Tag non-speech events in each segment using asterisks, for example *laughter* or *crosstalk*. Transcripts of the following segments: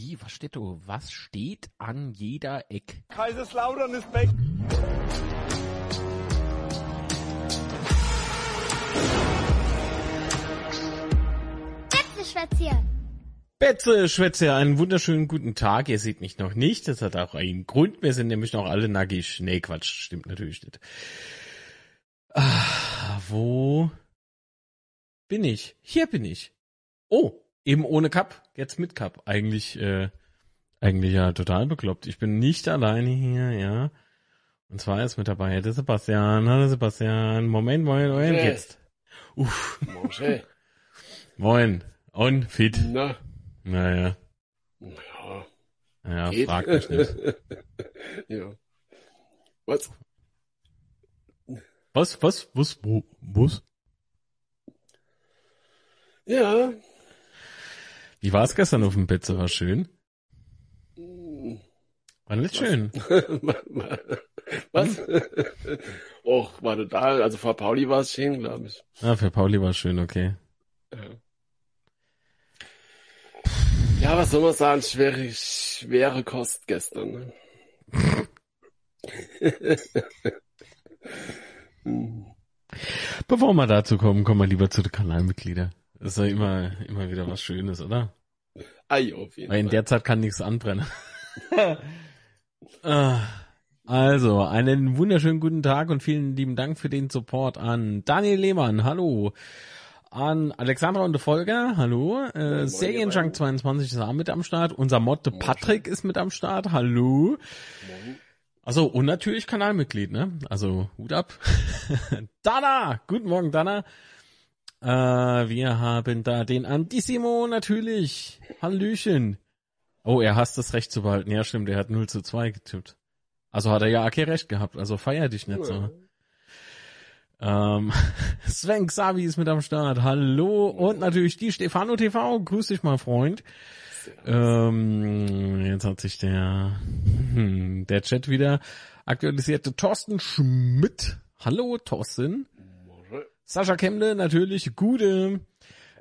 Wie, was steht da? Was steht an jeder Eck? Kaiserslautern ist back. Betzeschwätzchen. Betze, Schwätze, einen wunderschönen guten Tag. Ihr seht mich noch nicht. Das hat auch einen Grund. Wir sind nämlich noch alle nackig. Nee, Quatsch. Stimmt natürlich nicht. Ah, wo bin ich? Hier bin ich. Oh, eben ohne Cup. Jetzt mit Cup. Eigentlich, äh, eigentlich ja total bekloppt. Ich bin nicht alleine hier, ja. Und zwar ist mit dabei der Sebastian. Hallo Sebastian. Moment, Moment, Moment, Okay. jetzt. Uff, Mosche. *laughs* moin. Und fit. Na, Naja. ja. Ja, Geht. frag mich nicht. *laughs* ja. Was? Was, was, was, wo, was? Ja. Wie war es gestern auf dem Bett? So war schön. War nicht schön. *laughs* Was? Och, war total, also vor Pauli war es schön, glaube ich. Ah, für Pauli war schön, okay. Ja. ja, was soll man sagen? Schwere, schwere Kost gestern. Ne? *laughs* Hm. Bevor wir dazu kommen, kommen wir lieber zu den Kanalmitgliedern. Das ist ja immer, immer wieder was Schönes, oder? Ei, auf jeden Weil in Fall. der Zeit kann nichts anbrennen. *laughs* Ah, also, einen wunderschönen guten Tag und vielen lieben Dank für den Support an Daniel Lehmann, hallo. An Alexandra und der Volker, hallo. Äh, Serienjunk 22 ist auch mit am Start. Unser Mod der Patrick ist mit am Start, hallo. Also, und natürlich Kanalmitglied, ne? Also, Hut ab. *laughs* Dana! Guten Morgen, Dana. Äh, wir haben da den Antissimo natürlich. Hallöchen. Oh, er hasst das Recht zu behalten. Ja, stimmt, er hat 0 zu 2 getippt. Also hat er ja okay recht gehabt. Also feier dich nicht so. Ähm, *laughs* Sven Xavi ist mit am Start. Hallo. Und natürlich die Stefano TV. Grüß dich mal, Freund. Ähm, jetzt hat sich der, hm, der Chat wieder aktualisierte. Thorsten Schmidt. Hallo, Thorsten. Sascha Kemble, natürlich, gute.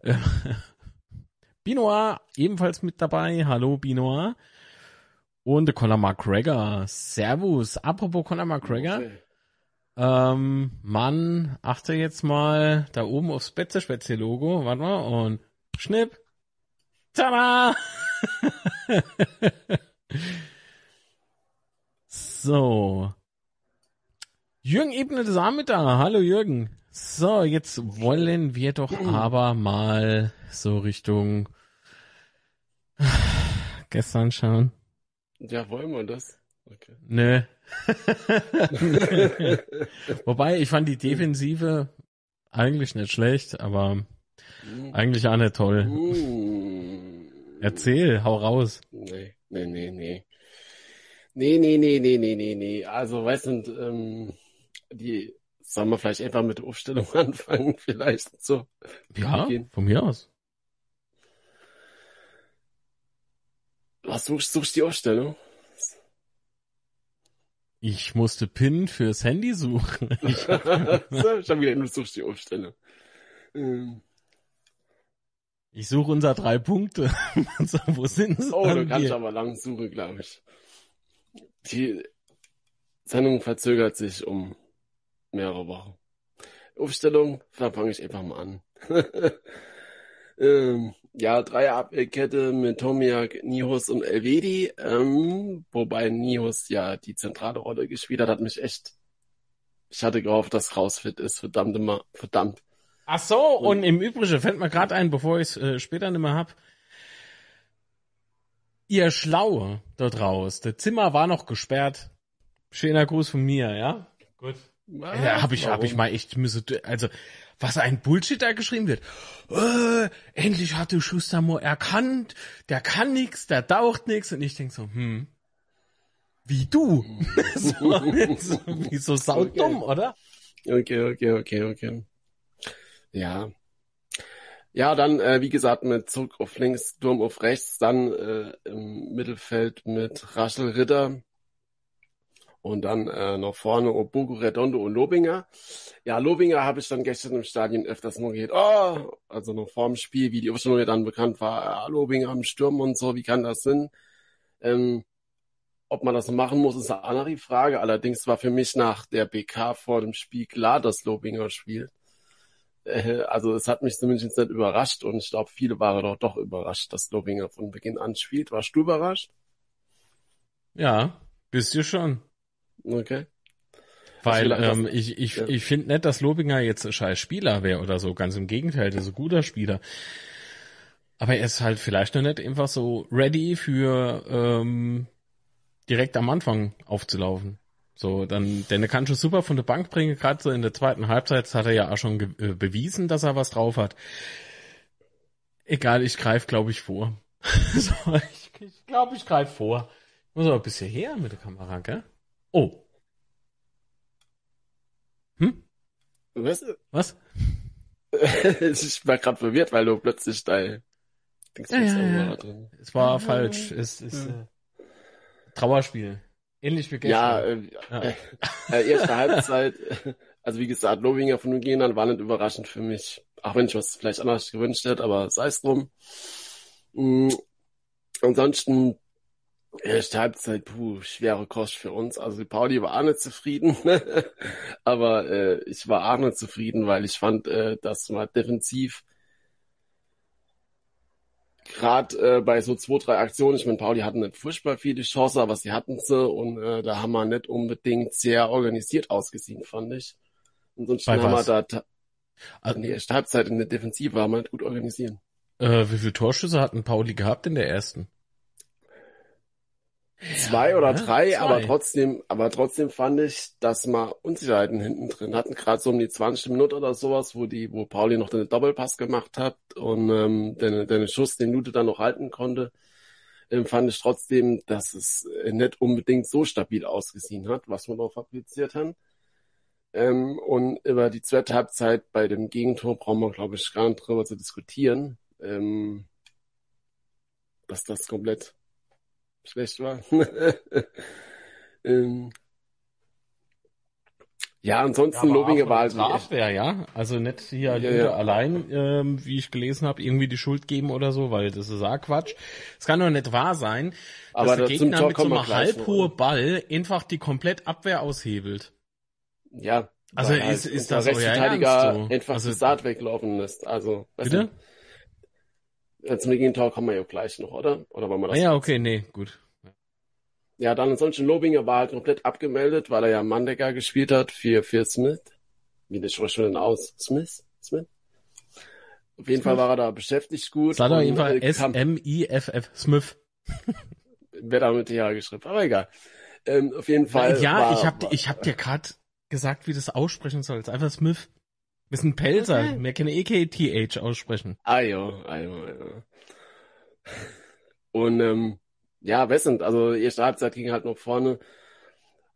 Äh, *laughs* Binoir, ebenfalls mit dabei. Hallo, Binoir. Und Conor McGregor. Servus. Apropos Conor McGregor. Okay. Ähm, Mann, achte jetzt mal da oben aufs Betze-Spezie-Logo. Warte mal. Und schnipp. Tada! *laughs* so. Jürgen Ebnet ist auch mit da. Hallo Jürgen. So, jetzt wollen wir doch aber mal so Richtung *sighs* gestern schauen. Ja, wollen wir das? Okay. Nö. *laughs* Wobei, ich fand die Defensive eigentlich nicht schlecht, aber eigentlich auch nicht toll. Hm. Erzähl, hau raus. Nee, nee, nee, nee. Nee, nee, nee, nee, nee, nee, nee. Also, weißt du, ähm, die, sollen wir vielleicht einfach mit der Aufstellung *laughs* anfangen, vielleicht so. Ja, Gehen. von mir aus. Was suchst, suchst die Aufstellung? Ich musste PIN fürs Handy suchen. Ich, *laughs* ich hab wieder, du suchst die Aufstellung. Ähm, ich suche unser drei Punkte. *laughs* wo sind sie? oh, du An kannst mir? aber lang suchen, glaube ich. Die Sendung verzögert sich um mehrere Wochen. Aufstellung, da fange ich einfach mal an. *laughs* ähm, ja, Dreierabwehrkette mit Tomiak, Nihus und Elvedi, ähm, wobei Nihus ja die zentrale Rolle gespielt hat, hat mich echt, ich hatte gehofft, dass rausfit ist, verdammt immer, verdammt. Ach so, und im Übrigen fällt mir gerade ein, bevor ich es äh, später nicht mehr hab. Ihr Schlaue dort raus. Der Zimmer war noch gesperrt. Schöner Gruß von mir, ja? Gut. Ja, hab ich, hab ich mal echt müsse, also, was ein Bullshit da geschrieben wird. Äh, endlich hatte Schustermo erkannt, der kann nix, der taucht nix, und ich denk so, hm, wie du? *laughs* so, *laughs* so, wie so saudumm, oder? Okay, okay, okay, okay. Ja. Ja, dann, äh, wie gesagt, mit Zug auf links, Sturm auf rechts, dann äh, im Mittelfeld mit Raschel Ritter Und dann äh, noch vorne Obugu, Redondo und Lobinger. Ja, Lobinger habe ich dann gestern im Stadion öfters mal gehört, oh, also noch vorm Spiel, wie die Aufstellung dann bekannt war, ja, Lobinger am Sturm und so, wie kann das sein? Ähm, ob man das machen muss, ist eine andere Frage. Allerdings war für mich nach der BK vor dem Spiel klar, dass Lobinger spielt. Äh, also es hat mich zumindest nicht überrascht und ich glaube, viele waren doch doch überrascht, dass Lobinger von Beginn an spielt. Warst du überrascht? Ja, bist du schon. Okay. Weil ähm, ich, ich, ja. ich finde nicht, dass Lobinger jetzt ein scheiß Spieler wäre oder so. Ganz im Gegenteil, der ist ein guter Spieler. Aber er ist halt vielleicht noch nicht einfach so ready für ähm, direkt am Anfang aufzulaufen. So, dann, denn er kann schon super von der Bank bringen, gerade so in der zweiten Halbzeit hat er ja auch schon äh, bewiesen, dass er was drauf hat. Egal, ich greife, glaube ich, vor. *laughs* so, ich glaube, ich, glaub, ich greife vor. Muss aber ein bisschen her mit der Kamera, gell? Oh. Hm? Was? Was? *laughs* ich war gerade verwirrt, weil du plötzlich dein Dings ja, ja, ja. Es war falsch. Es ist äh, Trauerspiel. Ähnlich wie gestern. Ja, äh, ja. *laughs* Äh, erste Halbzeit, also wie gesagt, Lowinger von an war nicht überraschend für mich. Auch wenn ich was vielleicht anders gewünscht hätte, aber sei es drum. Mhm. Ansonsten, erste Halbzeit, puh, schwere Kost für uns. Also Pauli war auch nicht zufrieden, *laughs* aber äh, ich war auch nicht zufrieden, weil ich fand, äh, dass man defensiv gerade äh, bei so zwei, drei Aktionen, ich meine, Pauli hatten nicht furchtbar viele Chancen, aber sie hatten sie und äh, da haben wir nicht unbedingt sehr organisiert ausgesehen, fand ich. Ansonsten haben wir da also, in der ersten Halbzeit in der Defensive haben wir nicht gut organisieren. Äh, wie viele Torschüsse hatten Pauli gehabt in der ersten? Zwei ja, oder drei, zwei. aber trotzdem, aber trotzdem fand ich, dass wir Unsicherheiten hinten drin hatten, gerade so um die 20 Minuten oder sowas, wo die, wo Pauli noch den Doppelpass gemacht hat und ähm, den, den Schuss, den Lute dann noch halten konnte, ähm, fand ich trotzdem, dass es nicht unbedingt so stabil ausgesehen hat, was wir noch fabriziert haben. Ähm, und über die zweite Halbzeit bei dem Gegentor brauchen wir, glaube ich, gar nicht drüber zu diskutieren, ähm, dass das komplett schlecht war. *laughs* ähm, ja, ansonsten ja, Lobinger war also Abwehr, ja. Also nicht hier ja, ja. allein, ähm, wie ich gelesen habe, irgendwie die Schuld geben oder so, weil das ist auch Quatsch. Es kann doch nicht wahr sein, dass Aber der Gegner mit so einem halbhohe Ball einfach die komplett Abwehr aushebelt. Ja. Also ist, halt ist das euer Ernst so? einfach also, Saat weglaufen lässt. Also, bitte? Zum Gegentor kommen wir ja gleich noch, oder? Oder wollen wir das? Ah, ja, okay, nee, gut. Ja, dann ansonsten Lobinger war halt komplett abgemeldet, weil er ja Mandecker gespielt hat für, für Smith. Wie das spricht schon aus? Smith? Smith? Auf jeden Smith. Fall war er da beschäftigt gut. Sag doch jeden Fall S-M-I-F-F, Smith. *laughs* Wer da mit TH geschrieben, aber egal. Ähm, auf jeden Fall. Ja, war, ich hab, ich hab dir gerade gesagt, wie das aussprechen sollst. Einfach Smith. Wir sind Pelzer. Okay. Wir können EKTH aussprechen. Ah, ja, ah, ja, ja. Und, ähm, ja, Wessend, also erste Halbzeit ging halt noch vorne.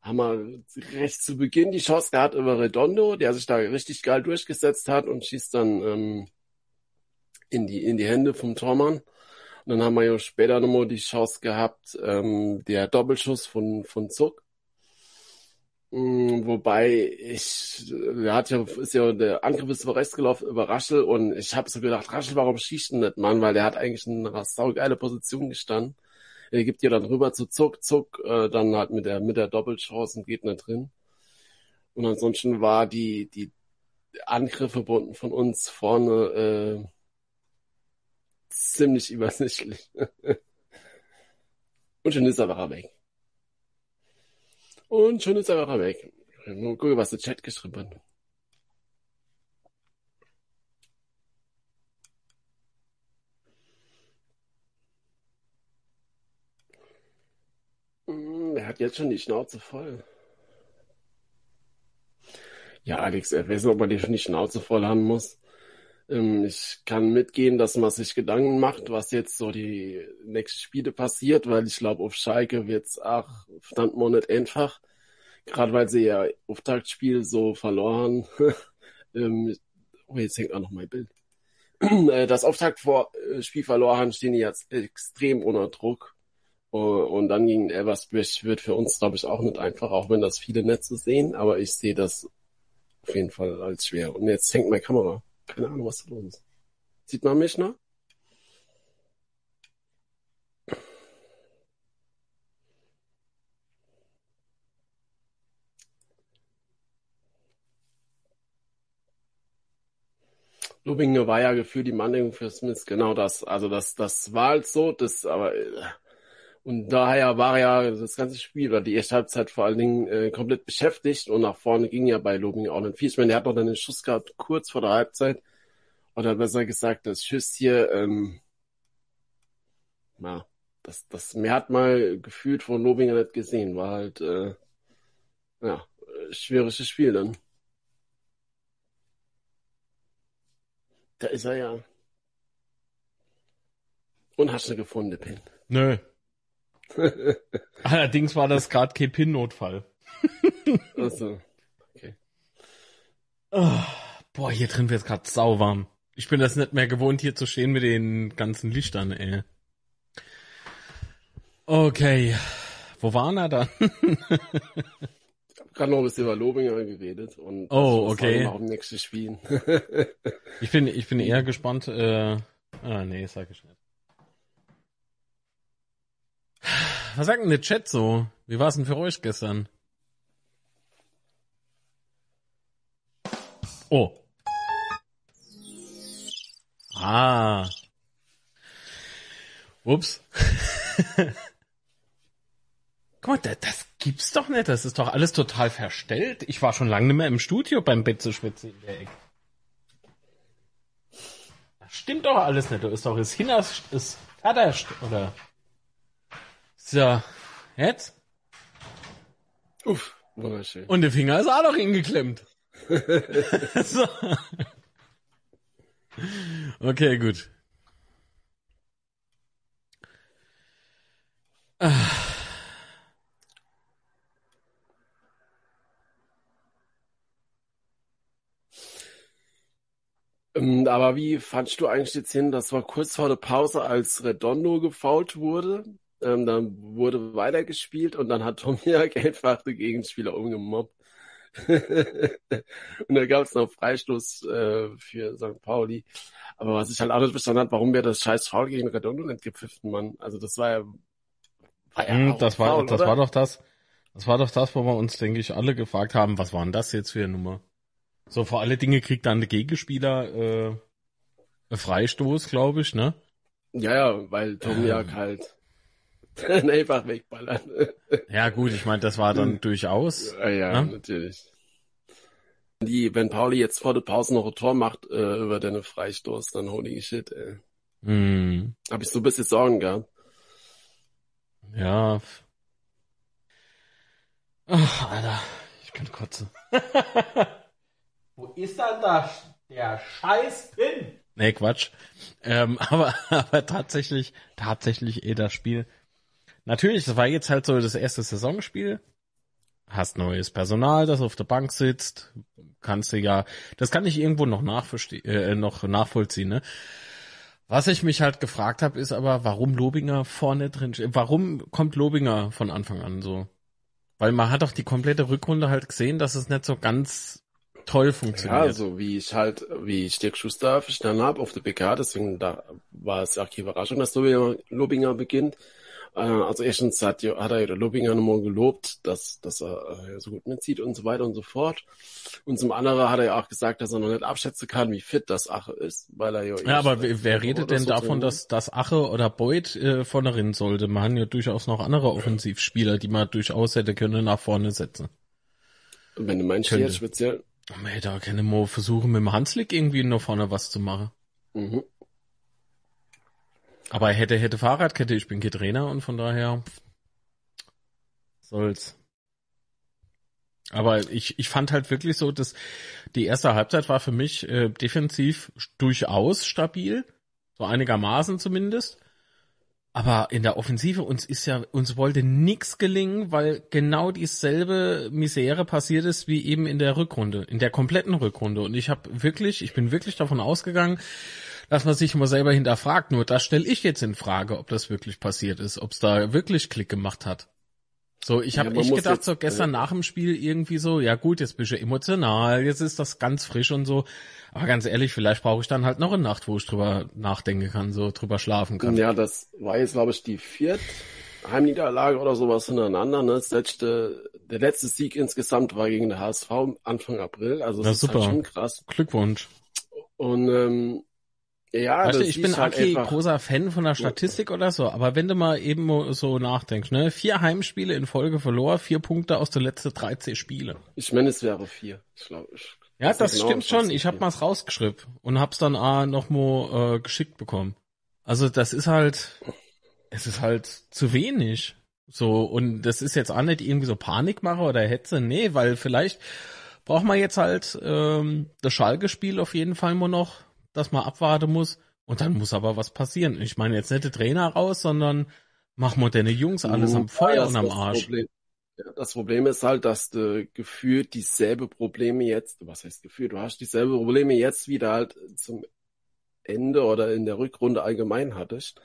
Haben wir recht zu Beginn die Chance gehabt über Redondo, der sich da richtig geil durchgesetzt hat und schießt dann ähm, in die in die Hände vom Tormann. Und dann haben wir ja später nochmal die Chance gehabt, ähm, der Doppelschuss von von Zuck. Mm, wobei ich, er hat ja, ist ja, der Angriff ist über rechts gelaufen über Raschel und ich habe so gedacht, Raschel, warum schießt denn nicht, Mann? Weil der hat eigentlich in einer saugeile Position gestanden. Er gibt dir dann rüber zu Zuck, Zuck, äh, dann halt mit der, mit der Doppelchance und geht nicht drin. Und ansonsten war die, die Angriffe von uns vorne, äh, ziemlich übersichtlich. *laughs* und schon ist er weg. Und schon ist er aber weg. Nur gucken, was der Chat geschrieben hat. Hm, er hat jetzt schon die Schnauze voll. Ja, Alex, er weiß nicht, ob man die schon die Schnauze voll haben muss. Ähm, ich kann mitgehen, dass man sich Gedanken macht, was jetzt so die nächsten Spiele passiert, weil ich glaube, auf Schalke wird's auch verdammt mal nicht einfach. Gerade weil sie ja Auftaktspiel so verloren. *laughs* ähm, oh, jetzt hängt auch noch mein Bild. *clears throat* Äh, das Auftaktspiel verloren, stehen die jetzt extrem unter Druck. Und dann gegen Elversbrich wird für uns, glaube ich, auch nicht einfach, auch wenn das viele Netze sehen, aber ich sehe das auf jeden Fall als schwer. Und jetzt hängt meine Kamera. Keine Ahnung, was da los ist. Sieht man mich noch? Lubinge war ja gefühlt die Mannung für Smith genau das. Also das, das war halt so, das, aber und daher war ja das ganze Spiel oder die erste Halbzeit vor allen Dingen äh, komplett beschäftigt und nach vorne ging ja bei Lubinge auch nicht viel. Ich meine, der hat noch einen Schuss gehabt kurz vor der Halbzeit oder besser gesagt das Schuss hier. Ähm, na, das, das mehr hat mal gefühlt von Lobinger nicht gesehen. War halt äh, ja schwieriges Spiel dann. Da ist er ja. Und hast du gefunden, Pin? Nö. Allerdings war das gerade kein Pin-Notfall. Achso. Okay. Oh, boah, hier drin wird gerade sauwarm. Ich bin das nicht mehr gewohnt, hier zu stehen mit den ganzen Lichtern, ey. Okay. Wo waren er dann? ich habe gerade noch ein bisschen über Lobinger geredet und oh, okay. auch im nächsten Spiel. ich bin, ich bin eher gespannt. Äh, ah, nee, sag ich nicht. Was sagt denn der Chat so? Wie war es denn für euch gestern? Oh. Ah. Ups. *laughs* Guck mal, das, das gibt's doch nicht. Das ist doch alles total verstellt. Ich war schon lange nicht mehr im Studio beim Betzeschwitze in der Ecke. Das stimmt doch alles nicht. Du ist doch das Hinners, ist Vaterst, oder? So. Jetzt? Uff, wunderschön. Und der Finger ist auch noch hingeklemmt. *laughs* so. Okay, gut. Ah. Ähm, aber wie fandst du eigentlich die Szene? Das war kurz vor der Pause, als Redondo gefault wurde. Ähm, dann wurde weitergespielt und dann hat Tomiak einfach den Gegenspieler umgemobbt. *laughs* und da gab es noch Freistoß äh, für St. Pauli. Aber was ich halt auch nicht verstanden habe, warum wir das scheiß Foul gegen Redondo nicht gepfiffen, Mann. Also das war ja, war ja hm, das war Foul, das oder? war doch das. Das war doch das, wo wir uns, denke ich, alle gefragt haben, was war denn das jetzt für eine Nummer? So, vor alle Dinge kriegt dann der Gegenspieler äh, einen Freistoß, glaube ich, ne? Ja, ja, weil Tomiak ähm. halt *laughs* einfach wegballern. *laughs* ja, gut, ich meine, das war dann durchaus. Ja, ja ne? natürlich. Die, wenn Pauli jetzt vor der Pause noch ein Tor macht äh, über deine Freistoß, dann holy shit, ey. Mm. Hab ich so ein bisschen Sorgen gehabt. Ja. Ach, Alter, ich kann kotzen. *laughs* Wo ist dann da der scheiß Pin? Nee, Quatsch. Ähm, aber, aber tatsächlich, tatsächlich eh das Spiel. Natürlich, das war jetzt halt so das erste Saisonspiel. Hast neues Personal, das auf der Bank sitzt. Kannst du ja, das kann ich irgendwo noch, äh, noch nachvollziehen, ne? Was ich mich halt gefragt habe, ist aber, warum Lobinger vorne drin steht. Warum kommt Lobinger von Anfang an so? Weil man hat doch die komplette Rückrunde halt gesehen, dass es nicht so ganz toll funktioniert. Ja, so wie ich halt, wie ich Dirk Schuster verstanden habe auf der PK, deswegen da war es auch keine Überraschung, dass Lobinger beginnt. Äh, also erstens hat, hat er Lobinger nochmal gelobt, dass, dass er äh, so gut mitzieht und so weiter und so fort. Und zum anderen hat er ja auch gesagt, dass er noch nicht abschätzen kann, wie fit das Ache ist, weil er ja. Ja, aber wer, wer redet denn so davon, dass, dass Ache oder Beuth äh, vorne rennen sollte? Man hat ja durchaus noch andere Offensivspieler, die man durchaus hätte können nach vorne setzen. Wenn du meinst, jetzt speziell. Man hätte auch gerne mal versuchen, mit dem Hanslik irgendwie noch vorne was zu machen. Mhm. Aber hätte, hätte Fahrradkette, ich bin kein Trainer und von daher soll's. Aber ich, ich fand halt wirklich so, dass die erste Halbzeit war für mich äh, defensiv durchaus stabil, so einigermaßen zumindest. Aber in der Offensive uns ist ja uns wollte nix gelingen, weil genau dieselbe Misere passiert ist wie eben in der Rückrunde, in der kompletten Rückrunde. Und ich habe wirklich, ich bin wirklich davon ausgegangen, dass man sich immer selber hinterfragt. Nur das stelle ich jetzt in Frage, ob das wirklich passiert ist, ob es da wirklich Klick gemacht hat. So, ich habe Ja, echt gedacht, jetzt- so gestern nach dem Spiel irgendwie so, ja gut, jetzt bist du emotional, jetzt ist das ganz frisch und so. Aber ganz ehrlich, vielleicht brauche ich dann halt noch eine Nacht, wo ich drüber nachdenken kann, so drüber schlafen kann. Ja, das war jetzt, glaube ich, die vierte Heimniederlage oder sowas hintereinander. Ne? Das letzte, der letzte Sieg insgesamt war gegen den HSV Anfang April. Also Na, das ist super. halt schon krass. Glückwunsch. Und ähm, ja, Weißt du, das ich bin halt einfach, großer Fan von der Statistik oder so, aber wenn du mal eben so nachdenkst, ne, vier Heimspiele in Folge verloren, vier Punkte aus den letzten 13 Spiele. ich meine, es wäre vier. Ich glaube, ich Ja, das nicht genau, stimmt schon. Ich nicht hab wie. mal's rausgeschrieben und hab's dann ah, noch mal äh, geschickt bekommen. Also das ist halt, es ist halt zu wenig. So, und das ist jetzt auch nicht irgendwie so Panikmache oder Hetze, nee, weil vielleicht braucht man jetzt halt ähm, das Schalke-Spiel auf jeden Fall mal noch, dass man abwarten muss. Und dann muss aber was passieren. Ich meine jetzt nicht der Trainer raus, sondern mach moderne Jungs alles am Ja, Feuer das und am Arsch. Problem. Ja, das Problem ist halt, dass du gefühlt dieselbe Probleme jetzt, was heißt gefühlt, du hast dieselbe Probleme jetzt wieder halt zum Ende oder in der Rückrunde allgemein hattest.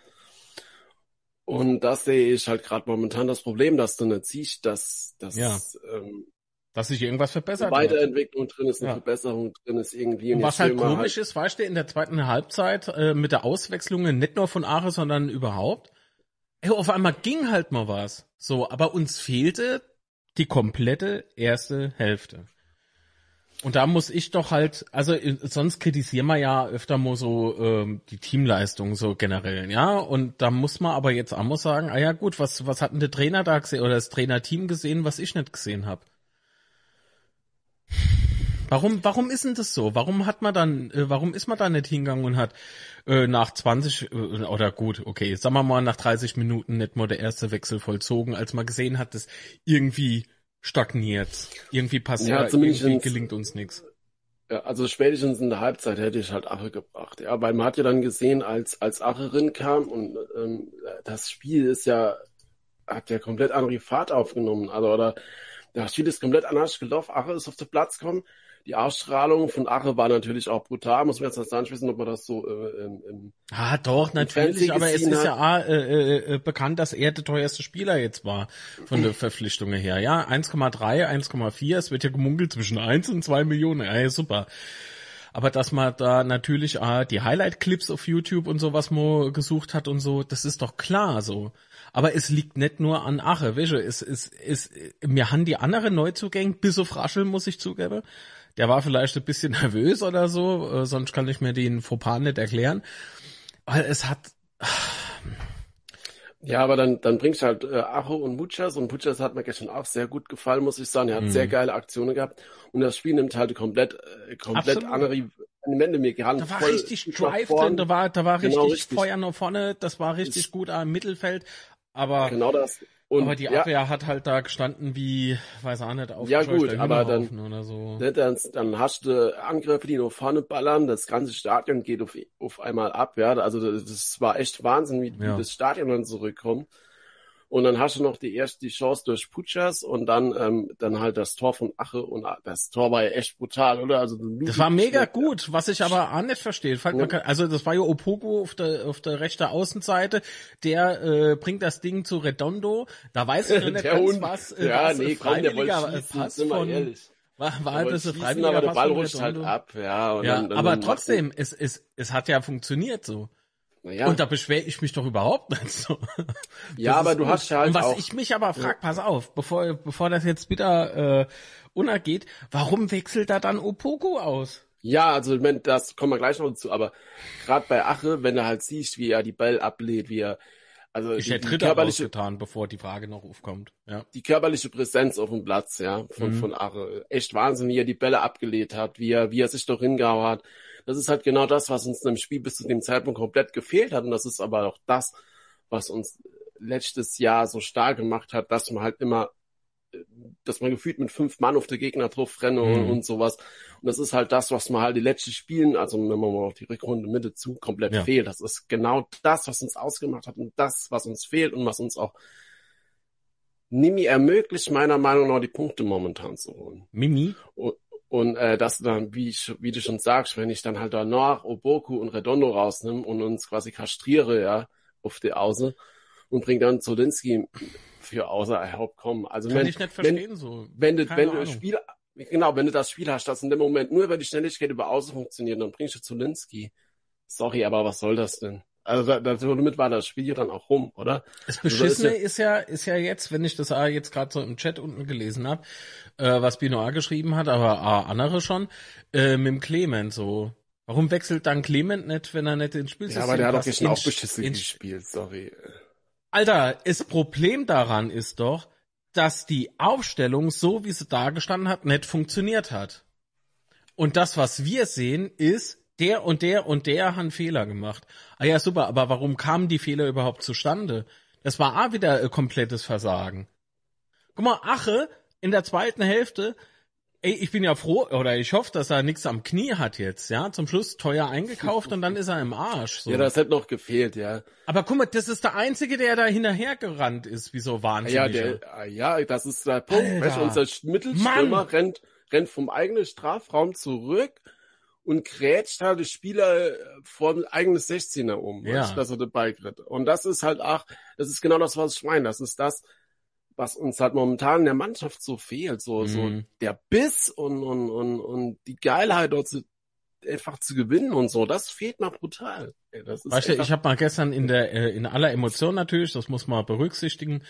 Und das sehe ich halt gerade momentan das Problem, dass du nicht siehst, dass, dass Ja. ähm, Dass sich irgendwas eine verbessert wird. Weiterentwicklung drin ist, eine Ja. Verbesserung drin ist irgendwie. Und was halt komisch ist, weißt du, in der zweiten Halbzeit äh, mit der Auswechslung nicht nur von Aare, sondern überhaupt, ey, auf einmal ging halt mal was. So, aber uns fehlte die komplette erste Hälfte. Und da muss ich doch halt, also äh, sonst kritisieren wir ja öfter mal so ähm, die Teamleistung so generell, ja. Und da muss man aber jetzt auch mal sagen, ah ja gut, was was hat denn der Trainer da gesehen oder das Trainerteam gesehen, was ich nicht gesehen habe? Warum, warum ist denn das so? Warum hat man dann, äh, warum ist man da nicht hingegangen und hat äh, nach 20 äh, oder gut, okay, sagen wir mal nach 30 Minuten nicht mal der erste Wechsel vollzogen, als man gesehen hat, dass irgendwie stagniert, irgendwie passiert, Ja, irgendwie gelingt uns nichts. Ja, also spätestens in der Halbzeit hätte ich halt Ache gebracht. Ja, weil man hat ja dann gesehen, als, als Ache rin kam und ähm, das Spiel ist ja, hat ja komplett andere Fahrt aufgenommen. Also, oder das Spiel ist komplett anders gelaufen. Ache ist auf den Platz gekommen. Die Ausstrahlung von Ache war natürlich auch brutal. Muss man jetzt nicht sagen, wissen, ob man das so äh, im, Ah, doch, natürlich, aber es ist ja äh, äh, äh, bekannt, dass er der teuerste Spieler jetzt war von der Verpflichtung her. Ja, 1,3, 1,4, es wird ja gemunkelt zwischen 1 und 2 Millionen. Ja, super. Aber dass man da natürlich äh, die Highlight-Clips auf YouTube und sowas mal gesucht hat und so, das ist doch klar so. Aber es liegt nicht nur an Ache, weißt du, es, es, es, mir haben die anderen Neuzugänge, bis auf Raschel, muss ich zugeben, der war vielleicht ein bisschen *laughs* nervös oder so, äh, sonst kann ich mir den Fauxpas nicht erklären. Weil es hat, Ja, aber dann, dann bringst du halt äh, Acho und Muchas und Muchas hat mir gestern auch sehr gut gefallen, muss ich sagen. Er hat Mhm. sehr geile Aktionen gehabt und das Spiel nimmt halt komplett, äh, komplett andere Elemente mir gehabt. da war voll richtig Drive drin, da war, da war Genau, richtig, richtig. Feuer nach vorne, das war richtig Ist- gut am Mittelfeld. Aber, Genau das. Und aber die ja, Abwehr hat halt da gestanden wie, weiß auch nicht, Ja, gut, aber dann- oder so. ne, dann, dann hast du Angriffe, die nach vorne ballern, das ganze Stadion geht auf, auf einmal ab, ja. Also das, das war echt Wahnsinn, wie, Ja. wie das Stadion dann zurückkommt. Und dann hast du noch die erste die Chance durch Putschers und dann ähm, dann halt das Tor von Ache und das Tor war ja echt brutal, oder? Also Das war mega gut, was ich aber auch nicht verstehe. Also das war ja Opogo auf der auf der rechten Außenseite, der äh, bringt das Ding zu Redondo. Da weiß ich *laughs* nicht Der ganz Hund. was. Äh, ja, was nee, komm, der wollte Pass sind von ehrlich. war, war ein bisschen schießen, freiwilliger aber der Ball rutscht halt ab, ja. Ja, dann, dann, aber dann trotzdem, es, es, es hat ja funktioniert so. Naja, Und da beschwere ich mich doch überhaupt nicht so. *laughs* ja, Das aber du gut. hast ja halt Und was auch. ich mich aber frag, pass auf, bevor, bevor das jetzt wieder äh, unergeht, warum wechselt da dann Opogo aus? Ja, also das kommen wir gleich noch dazu, aber gerade bei Ache, wenn du halt siehst, wie er die Ball ablehnt, wie er also Ich die, hätte die Dritter körperliche rausgetan, bevor die Frage noch aufkommt. Ja. die körperliche Präsenz auf dem Platz, ja, von, Mhm. von Ache. Echt Wahnsinn, wie er die Bälle abgelehnt hat, wie er, wie er sich doch hingehauen hat. Das ist halt genau das, was uns im Spiel bis zu dem Zeitpunkt komplett gefehlt hat. Und das ist aber auch das, was uns letztes Jahr so stark gemacht hat, dass man halt immer, dass man gefühlt mit fünf Mann auf der Gegner drauf renne und, Mhm. und sowas. Und das ist halt das, was man halt die letzten Spielen, also wenn man mal auf die Rückrunde Mitte zu, komplett Ja. fehlt. Das ist genau das, was uns ausgemacht hat und das, was uns fehlt und was uns auch Nimi ermöglicht, meiner Meinung nach, die Punkte momentan zu holen. Mimi? Und äh, das dann, wie, ich, wie du schon sagst, wenn ich dann halt danach Oboku und Redondo rausnehme und uns quasi kastriere, ja, auf die Außen und bring dann Zolinski für außer Hauptkommen. Also Kann wenn, ich nicht verstehen wenn, so. wenn du, wenn du das. Spiel, genau, wenn du das Spiel hast, das in dem Moment nur über die Schnelligkeit über Außen funktioniert, dann bringst du Zolinski. Sorry, aber was soll das denn? Also da, da, damit war das Spiel ja dann auch rum, oder? Das Also Beschissene ist ist ja, ist ja jetzt, wenn ich das A jetzt gerade so im Chat unten gelesen habe, äh, was Binoir geschrieben hat, aber A, andere schon, äh, mit dem Clement so. Warum wechselt dann Clement nicht, wenn er nicht ins Spiel Ja, aber der hat doch gestern auch beschissen gespielt, sorry. Alter, das Problem daran ist doch, dass die Aufstellung, so wie sie dargestanden hat, nicht funktioniert hat. Und das, was wir sehen, ist, der und der und der haben Fehler gemacht. Ah ja, super, aber warum kamen die Fehler überhaupt zustande? Das war auch wieder äh, komplettes Versagen. Guck mal, Ache in der zweiten Hälfte, ey, ich bin ja froh, oder ich hoffe, dass er nichts am Knie hat jetzt, ja. Zum Schluss teuer eingekauft und dann ist er im Arsch. So. Ja, das hätte noch gefehlt, ja. Aber guck mal, das ist der Einzige, der da hinterhergerannt ist, wie so wahnsinnig. Ja, der, ah, ja, das ist der Punkt. Alter. Weißt, unser Mittelstürmer Mann. rennt, rennt vom eigenen Strafraum zurück und grätscht halt die Spieler äh, vor dem eigenen 16er um, Ja. weißt, dass er dabei kriegt. Und das ist halt auch, das ist genau das, was ich meine. Das ist das, was uns halt momentan in der Mannschaft so fehlt. So, so Mhm. der Biss und, und, und, und die Geilheit dort zu, einfach zu gewinnen und so. Das fehlt noch brutal. Das ist Weißt du, ich habe mal gestern in der äh, in aller Emotion natürlich, das muss man berücksichtigen,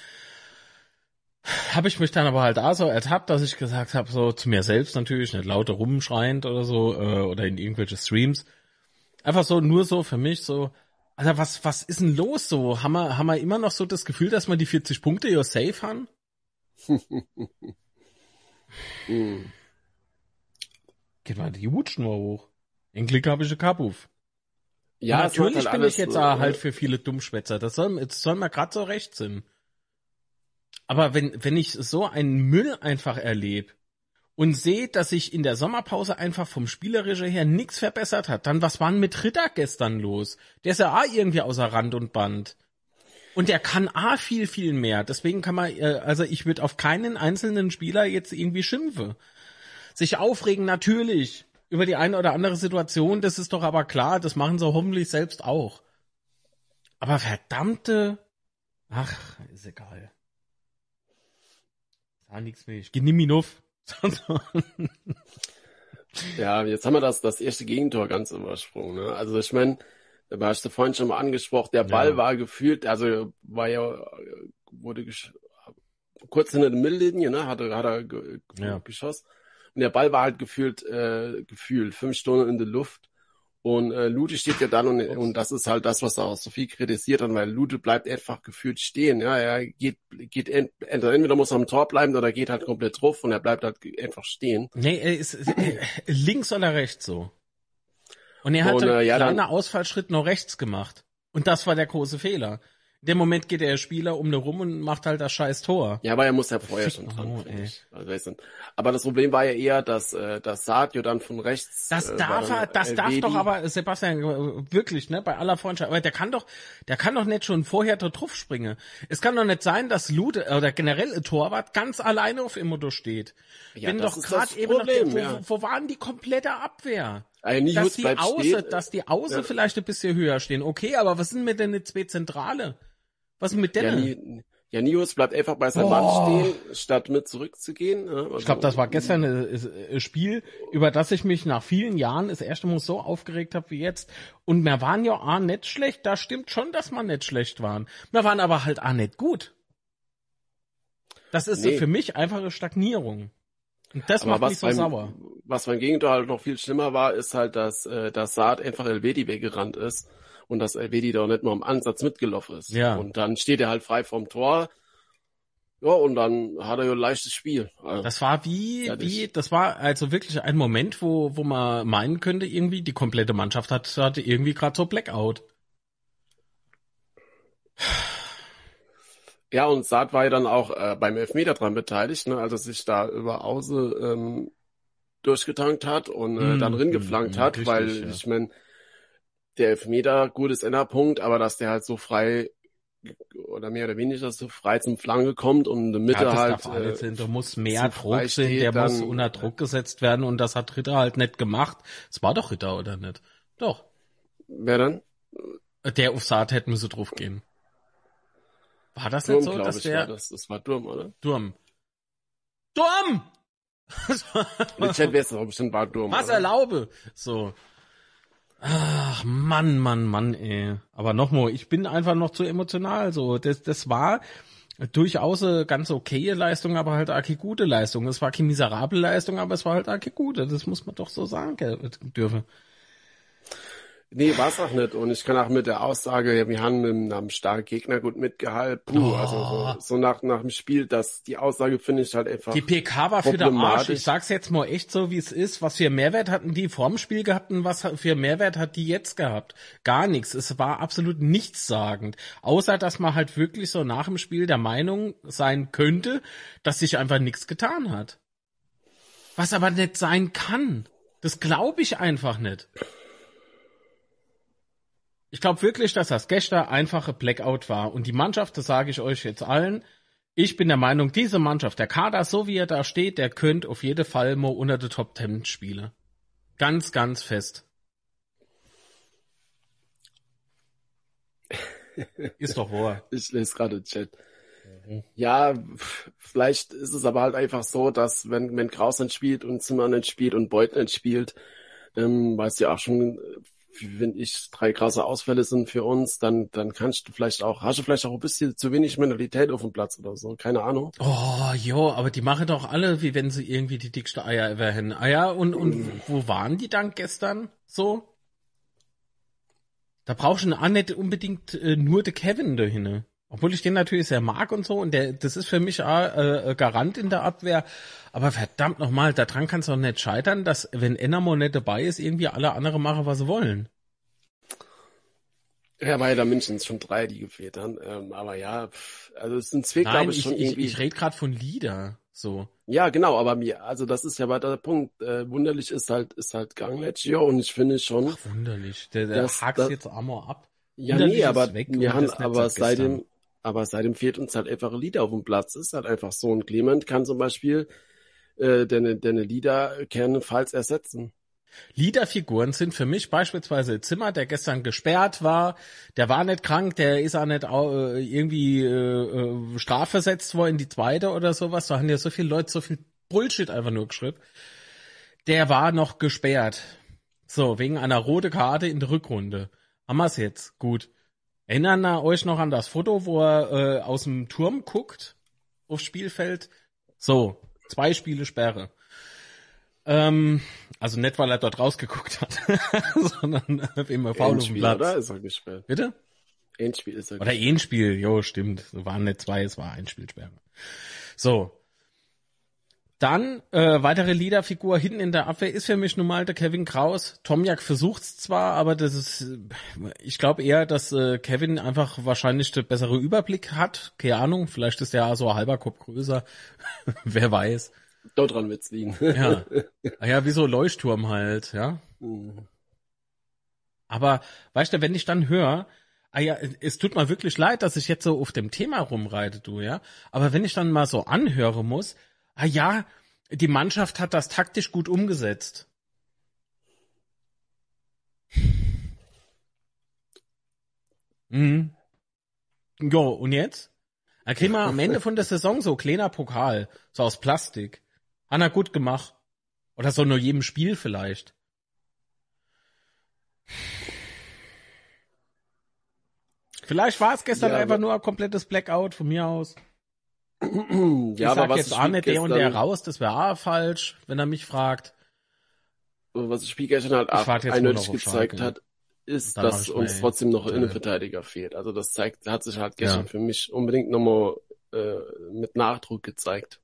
habe ich mich dann aber halt auch so ertappt, dass ich gesagt habe, so zu mir selbst natürlich, nicht lauter rumschreiend oder so, äh, oder in irgendwelche Streams. Einfach so, nur so für mich so, Alter, was, was ist denn los so? Haben wir, haben wir immer noch so das Gefühl, dass wir die 40 Punkte ja safe haben? *laughs* Mhm. Geht mal die Hutschnur hoch. In Klick habe ich einen Kapuff. Ja, natürlich halt bin ich jetzt so, auch äh, halt für viele Dummschwätzer. Das soll, das soll mir gerade so recht sein. Aber wenn, wenn ich so einen Müll einfach erlebe und sehe, dass sich in der Sommerpause einfach vom Spielerischen her nichts verbessert hat, dann was war denn mit Ritter gestern los? Der ist ja auch irgendwie außer Rand und Band. Und der kann A viel, viel mehr. Deswegen kann man, äh, also ich würde auf keinen einzelnen Spieler jetzt irgendwie schimpfen. Sich aufregen, natürlich. Über die eine oder andere Situation, das ist doch aber klar, das machen sie hoffentlich selbst auch. Aber verdammte, ach, ist egal. Sah nix mehr. Ich geh nimm ihn auf. *laughs* Ja, jetzt haben wir das, das erste Gegentor ganz übersprungen. Ne? Also ich meine, da hast du vorhin schon mal angesprochen, der Ball Ja. war gefühlt, also war ja, wurde kurz hinter der Mittellinie, ne, hat er, hat er ge Ja. geschossen. Und der Ball war halt gefühlt, äh, gefühlt fünf Stunden in der Luft. Und äh, Lute steht ja dann und, und das ist halt das, was auch so viel kritisiert hat, weil Lute bleibt einfach gefühlt stehen. Ja, er geht, geht ent, entweder muss er am Tor bleiben oder geht halt komplett drauf und er bleibt halt einfach stehen. nee, er ist äh, links oder rechts so. Und er hat einen äh, ja, kleinen Ausfallschritt noch rechts gemacht. Und das war der große Fehler. In dem Moment geht der Spieler um ne rum und macht halt das scheiß Tor. Ja, aber er muss ja vorher schon dran, oh, finde ey. ich. Also, aber das Problem war ja eher, dass, äh, dass Sadio dann von rechts. Das äh, darf er, das darf Elvedi. doch aber, Sebastian, wirklich, ne, bei aller Freundschaft, aber der kann doch, der kann doch nicht schon vorher da drauf springen. Es kann doch nicht sein, dass Lute, oder generell ein Torwart ganz alleine auf dem Motto steht. Ja, Wenn doch gerade eben noch, Problem, wo, ja. wo, wo waren die komplette Abwehr? Also Dass die Auße, dass die Auße Ja. vielleicht ein bisschen höher stehen. Okay, aber was sind mit denn die zwei Zentrale? Was ist mit ja, denen? Ni- ja, Nihus bleibt einfach bei seinem Oh. Mann stehen, statt mit zurückzugehen. Ja, also, Ich glaube, das war gestern ein, ein Spiel, über das ich mich nach vielen Jahren das erste Mal so aufgeregt habe wie jetzt. Und wir waren ja auch nicht schlecht. Da stimmt schon, dass wir nicht schlecht waren. Wir waren aber halt auch nicht gut. Das ist Nee. für mich einfach eine Stagnierung. Und das Aber macht was mich so beim, sauer. was beim Gegentor halt noch viel schlimmer war, ist halt, dass, äh, dass Saad einfach Elvedi weggerannt ist und dass Elvedi da nicht mal im Ansatz mitgelaufen ist. Ja. Und dann steht er halt frei vom Tor. Ja, und dann hat er ja ein leichtes Spiel. Also, Das war wie, das- wie, das war also wirklich ein Moment, wo, wo man meinen könnte, irgendwie, die komplette Mannschaft hat, hatte irgendwie gerade so Blackout. Ja, und Saad war ja dann auch äh, beim Elfmeter dran beteiligt, ne, als er sich da über Auße ähm, durchgetankt hat und äh, Mm, dann mm, ringeflankt mm, hat, richtig, weil ja. ich mein, der Elfmeter, gutes Enderpunkt, aber dass der halt so frei oder mehr oder weniger so frei zum Flanke kommt und in der Mitte Ja, halt äh, sein. Da muss mehr Druck sein, der muss dann- unter Druck gesetzt werden und das hat Ritter halt nicht gemacht. Es war doch Ritter, oder nicht? Doch. wer dann? Der auf Saat hätte müsse drauf gehen. War das Durm, nicht so, dass ich, der war das. Das war Durm, oder? Durm. Durm! *laughs* Der Chat weiß doch bestimmt war Durm. Was oder? erlaube? So. Ach, Mann, Mann, Mann, ey. Aber nochmal, ich bin einfach noch zu emotional, so. Das, das war durchaus eine ganz okaye Leistung, aber halt eine gute Leistung. Es war keine miserable Leistung, aber es war halt eine gute. Das muss man doch so sagen gell, dürfen. Nee, war's auch nicht. Und ich kann auch mit der Aussage, ja, wir haben mit einem starken Gegner gut mitgehalten. Puh, Oh. also so, so nach, nach dem Spiel, dass die Aussage finde ich halt einfach. Die PK war für den Arsch. Ich sag's jetzt mal echt so, wie es ist. Was für Mehrwert hatten die vorm Spiel gehabt und was für Mehrwert hat die jetzt gehabt? Gar nichts. Es war absolut nichtssagend. Außer, dass man halt wirklich so nach dem Spiel der Meinung sein könnte, dass sich einfach nichts getan hat. Was aber nicht sein kann. Das glaube ich einfach nicht. Ich glaube wirklich, dass das gestern einfache Blackout war. Und die Mannschaft, das sage ich euch jetzt allen, ich bin der Meinung, diese Mannschaft, der Kader, so wie er da steht, der könnte auf jeden Fall mal unter die Top Ten spielen. Ganz, ganz fest. *laughs* Ist doch wahr. Ich lese gerade Chat. Mhm. Ja, vielleicht ist es aber halt einfach so, dass wenn, wenn Kraus nicht spielt und Zimmer nicht spielt und Beuth nicht spielt, ähm, weil es ja auch schon, wenn ich drei krasse Ausfälle sind für uns, dann, dann kannst du vielleicht auch, hast du vielleicht auch ein bisschen zu wenig Mentalität auf dem Platz oder so, keine Ahnung. Oh, jo, aber die machen doch alle, wie wenn sie irgendwie die dickste Eier ever hätten. Ah ja, und, und wo waren die dann gestern so? Da brauchst du auch nicht unbedingt äh, nur den Kevin dahin. Obwohl ich den natürlich sehr mag und so und der, das ist für mich auch, äh, Garant in der Abwehr. Aber verdammt nochmal, daran kann es doch nicht scheitern, dass wenn Enamo nicht dabei ist, irgendwie alle anderen machen, was sie wollen. Ja, weil da München schon drei, die gefehlt haben. Ähm, aber ja, pf, also es sind zwei, Nein, glaube ich, ich, schon ich, irgendwie. ich rede gerade von Lieder. So. Ja, genau, aber mir, also das ist ja weiter der Punkt. Äh, wunderlich ist halt, ist halt Gangmatch, ja, und ich finde schon, Ach, wunderlich. Der, der Das- hak's das- jetzt einmal ab. ja, wunderlich nee, aber weg wir haben, aber seitdem, aber seitdem fehlt uns halt einfach ein Lieder auf dem Platz. Ist halt einfach so. Und Clement kann zum Beispiel, äh, deine, deine Lieder kernenfalls ersetzen. Liederfiguren sind für mich beispielsweise Zimmer, der gestern gesperrt war, der war nicht krank, der ist auch nicht äh, irgendwie äh, äh, strafversetzt worden in die zweite oder sowas. Da haben ja so viele Leute so viel Bullshit einfach nur geschrieben. Der war noch gesperrt. So, wegen einer roten Karte in der Rückrunde. Haben wir's jetzt. Gut. Erinnern ihr euch noch an das Foto, wo er äh, aus dem Turm guckt aufs Spielfeld? So, zwei Spiele Sperre. Ähm, also nicht, weil er dort rausgeguckt hat, *laughs* sondern faul auf dem Endspiel, Platz. oder? Ist er gesperrt. Bitte? Endspiel ist er Oder gesperrt. ein Spiel, jo, stimmt. Es waren nicht zwei, es war ein Spielsperre. So. Dann, äh, weitere Leaderfigur hinten in der Abwehr ist für mich nun mal der Kevin Kraus. Tomjak versucht's zwar, aber das ist, äh, ich glaube eher, dass äh, Kevin einfach wahrscheinlich den bessere Überblick hat. Keine Ahnung, vielleicht ist er so ein halber Kopf größer. *laughs* Wer weiß. Dort dran wird's liegen. Ja. *laughs* Ah ja, wie so Leuchtturm halt, ja. Mhm. Aber weißt du, wenn ich dann höre, ah ja, es tut mir wirklich leid, dass ich jetzt so auf dem Thema rumreite, du, ja. Aber wenn ich dann mal so anhöre muss, ah ja, die Mannschaft hat das taktisch gut umgesetzt. Mhm. Jo, und jetzt? Da kriegen wir am Ende von der Saison so kleiner Pokal, so aus Plastik. Er gut gemacht. Oder so nur jedem Spiel vielleicht. Vielleicht war es gestern Ja, einfach nur ein komplettes Blackout von mir aus. Ja, ich aber jetzt Spiel nicht der und der raus, das wäre auch falsch, wenn er mich fragt. was das Spiel gestern halt nur eindeutig gezeigt hat, ist, dass uns trotzdem noch Teil. Innenverteidiger fehlt. Also das zeigt, hat sich halt gestern Ja. für mich unbedingt nochmal äh, mit Nachdruck gezeigt.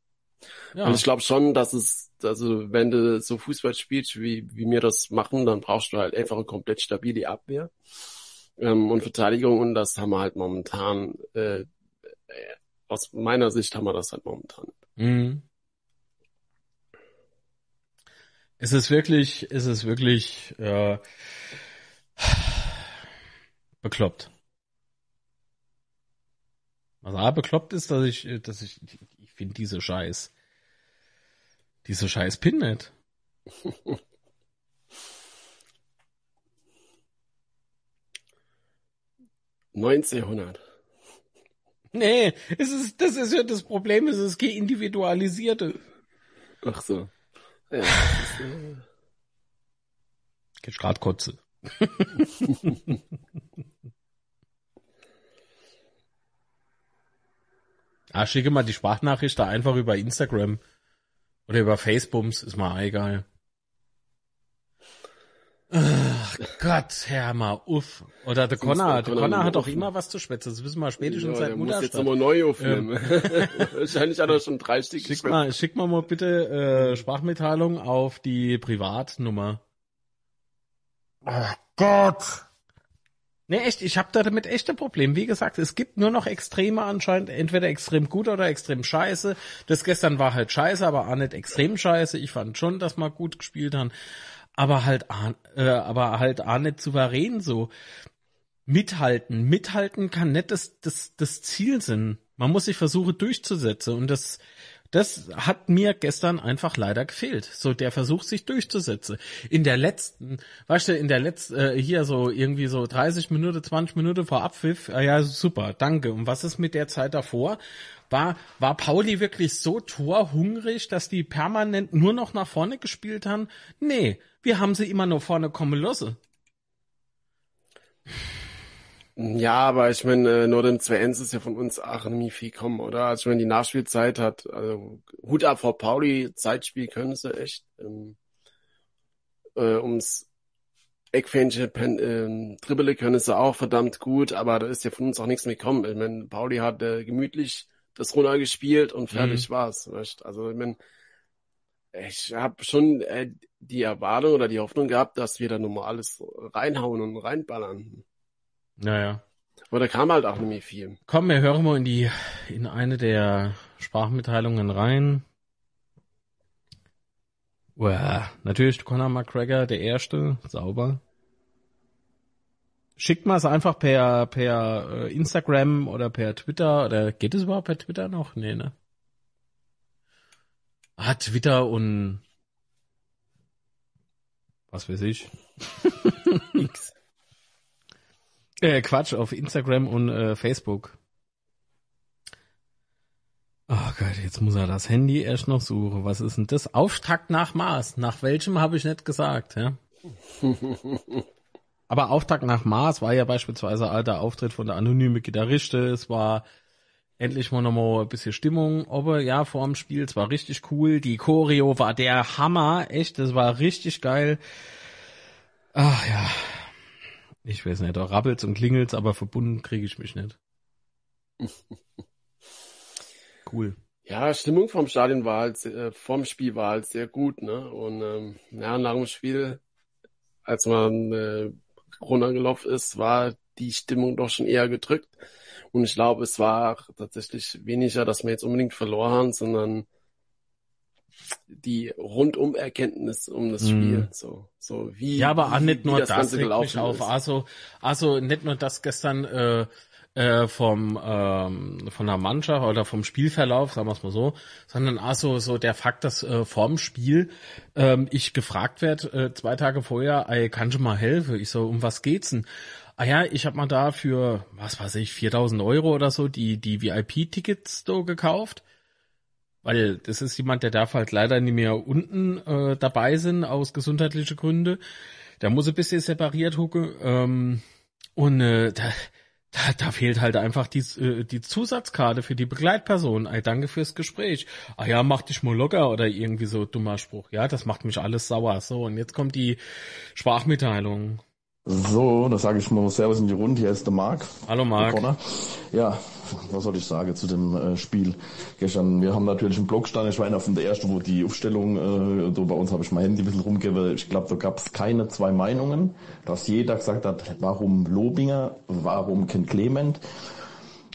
Ja. Und ich glaube schon, dass es, also wenn du so Fußball spielst, wie, wie wir das machen, dann brauchst du halt einfach eine komplett stabile Abwehr ähm, und Verteidigung und das haben wir halt momentan, äh, aus meiner Sicht haben wir das halt momentan. Mhm. Es ist wirklich, es ist wirklich äh, bekloppt. Was aber bekloppt ist, dass ich, dass ich, ich finde diese Scheiß, diese Scheiß Pin nicht. *laughs* 1900. *laughs* Nee, es ist, das ist ja das Problem, es ist individualisierte. Ach so. Ja, das ist, äh... Geht grad kotze. *laughs* ah, schicke mal die Sprachnachricht da einfach über Instagram oder über Facebooks, ist mal egal. Ach Gott, Herr mal, uff. Oder der Connor, der Connor hat doch immer was zu schwätzen. Das wissen wir spätestens ja, seit Mutterstadt. muss jetzt immer neu aufnehmen. Ähm. *laughs* Wahrscheinlich hat er schon drei Stück Schick mal, schick mal mal bitte äh, Sprachmitteilung auf die Privatnummer. Ach Gott. Nee, echt, ich habe damit echt ein Problem. Wie gesagt, es gibt nur noch Extreme anscheinend, entweder extrem gut oder extrem scheiße. Das gestern war halt scheiße, aber auch nicht extrem scheiße. Ich fand schon, dass wir gut gespielt haben aber halt, äh, aber halt auch nicht souverän so. Mithalten. Mithalten kann nicht das, das, das Ziel sein. Man muss sich versuchen durchzusetzen und das, das hat mir gestern einfach leider gefehlt. So der Versuch, sich durchzusetzen. In der letzten, weißt du, in der letzten, äh, hier so irgendwie so 30 Minuten, 20 Minuten vor Abpfiff, äh, ja super, danke. Und was ist mit der Zeit davor? War, war Pauli wirklich so torhungrig, dass die permanent nur noch nach vorne gespielt haben? Nee, wir haben sie immer nur vorne kommen lassen. Ja, aber ich meine, äh, Norden 2-1 ist ja von uns auch nicht viel kommen, oder? Also meine, die Nachspielzeit hat, also Hut ab vor Pauli, Zeitspiel können sie echt. Ähm, äh, ums Eckfähnchen ähm, Dribbele können sie auch verdammt gut, aber da ist ja von uns auch nichts mehr gekommen. Ich meine, Pauli hat äh, gemütlich das runtergespielt und fertig mhm. war's. Weißt? Also ich meine, ich habe schon äh, die Erwartung oder die Hoffnung gehabt, dass wir da nochmal alles reinhauen und reinballern. Naja. Aber da kam halt auch nicht mehr viel. Komm, wir hören mal in die, in eine der Sprachmitteilungen rein. Uah, natürlich Conor McGregor, der Erste, sauber. Schickt mal es einfach per, per äh, Instagram oder per Twitter, oder geht es überhaupt per Twitter noch? Nee, ne? Ah, Twitter und was weiß ich. *laughs* *laughs* X. Äh, Quatsch, auf Instagram und äh, Facebook. Oh Gott, jetzt muss er das Handy erst noch suchen. Was ist denn das? Auftakt nach Mars. Nach welchem habe ich nicht gesagt, ja? *laughs* Aber Auftakt nach Mars war ja beispielsweise alter Auftritt von der anonyme Gitarriste. Es war endlich mal nochmal ein bisschen Stimmung, aber ja, vor dem Spiel. Es war richtig cool. Die Choreo war der Hammer. Echt, das war richtig geil. Ach ja, ich weiß nicht, da rabbelt's und klingelt's, aber verbunden kriege ich mich nicht. *laughs* Cool. Ja, Stimmung vom Stadion war halt, äh, vom Spiel war halt sehr gut, ne? Und ähm, ja, nach dem Spiel, als man äh, runtergelaufen ist, war die Stimmung doch schon eher gedrückt. Und ich glaube, es war tatsächlich weniger, dass wir jetzt unbedingt verloren haben, sondern die Rundum-Erkenntnis um das Spiel. Mm. So, so wie. Ja, aber wie, nicht nur das, das regt mich auf. Also, also nicht nur das gestern äh, äh, vom ähm, von der Mannschaft oder vom Spielverlauf, sagen wir es mal so, sondern also so der Fakt, dass äh, vorm Spiel ähm, ich gefragt werde äh, zwei Tage vorher, ey, kannst du mal helfen? Ich so, um was geht's denn? Ah ja, ich habe mal da für was weiß ich 4000 Euro oder so die die VIP-Tickets so gekauft weil das ist jemand, der darf halt leider nicht mehr unten äh, dabei sein aus gesundheitlichen Gründen. Der muss ein bisschen separiert hucken. Ähm, und äh, da, da, da fehlt halt einfach die, äh, die Zusatzkarte für die Begleitperson. Ey, danke fürs Gespräch. Ah ja, mach dich mal locker oder irgendwie so dummer Spruch. Ja, das macht mich alles sauer. So, und jetzt kommt die Sprachmitteilung. So, da sage ich mal Servus in die Runde. Hier ist der Marc. Hallo Marc. Ja, was soll ich sagen zu dem äh, Spiel gestern? Wir haben natürlich einen Blog stand. Ich war einer von der ersten, wo die Aufstellung, äh, so bei uns habe ich mein Handy ein bisschen rumgegeben. Ich glaube, da gab es keine zwei Meinungen, dass jeder gesagt hat, warum Lobinger, warum Ken Clement.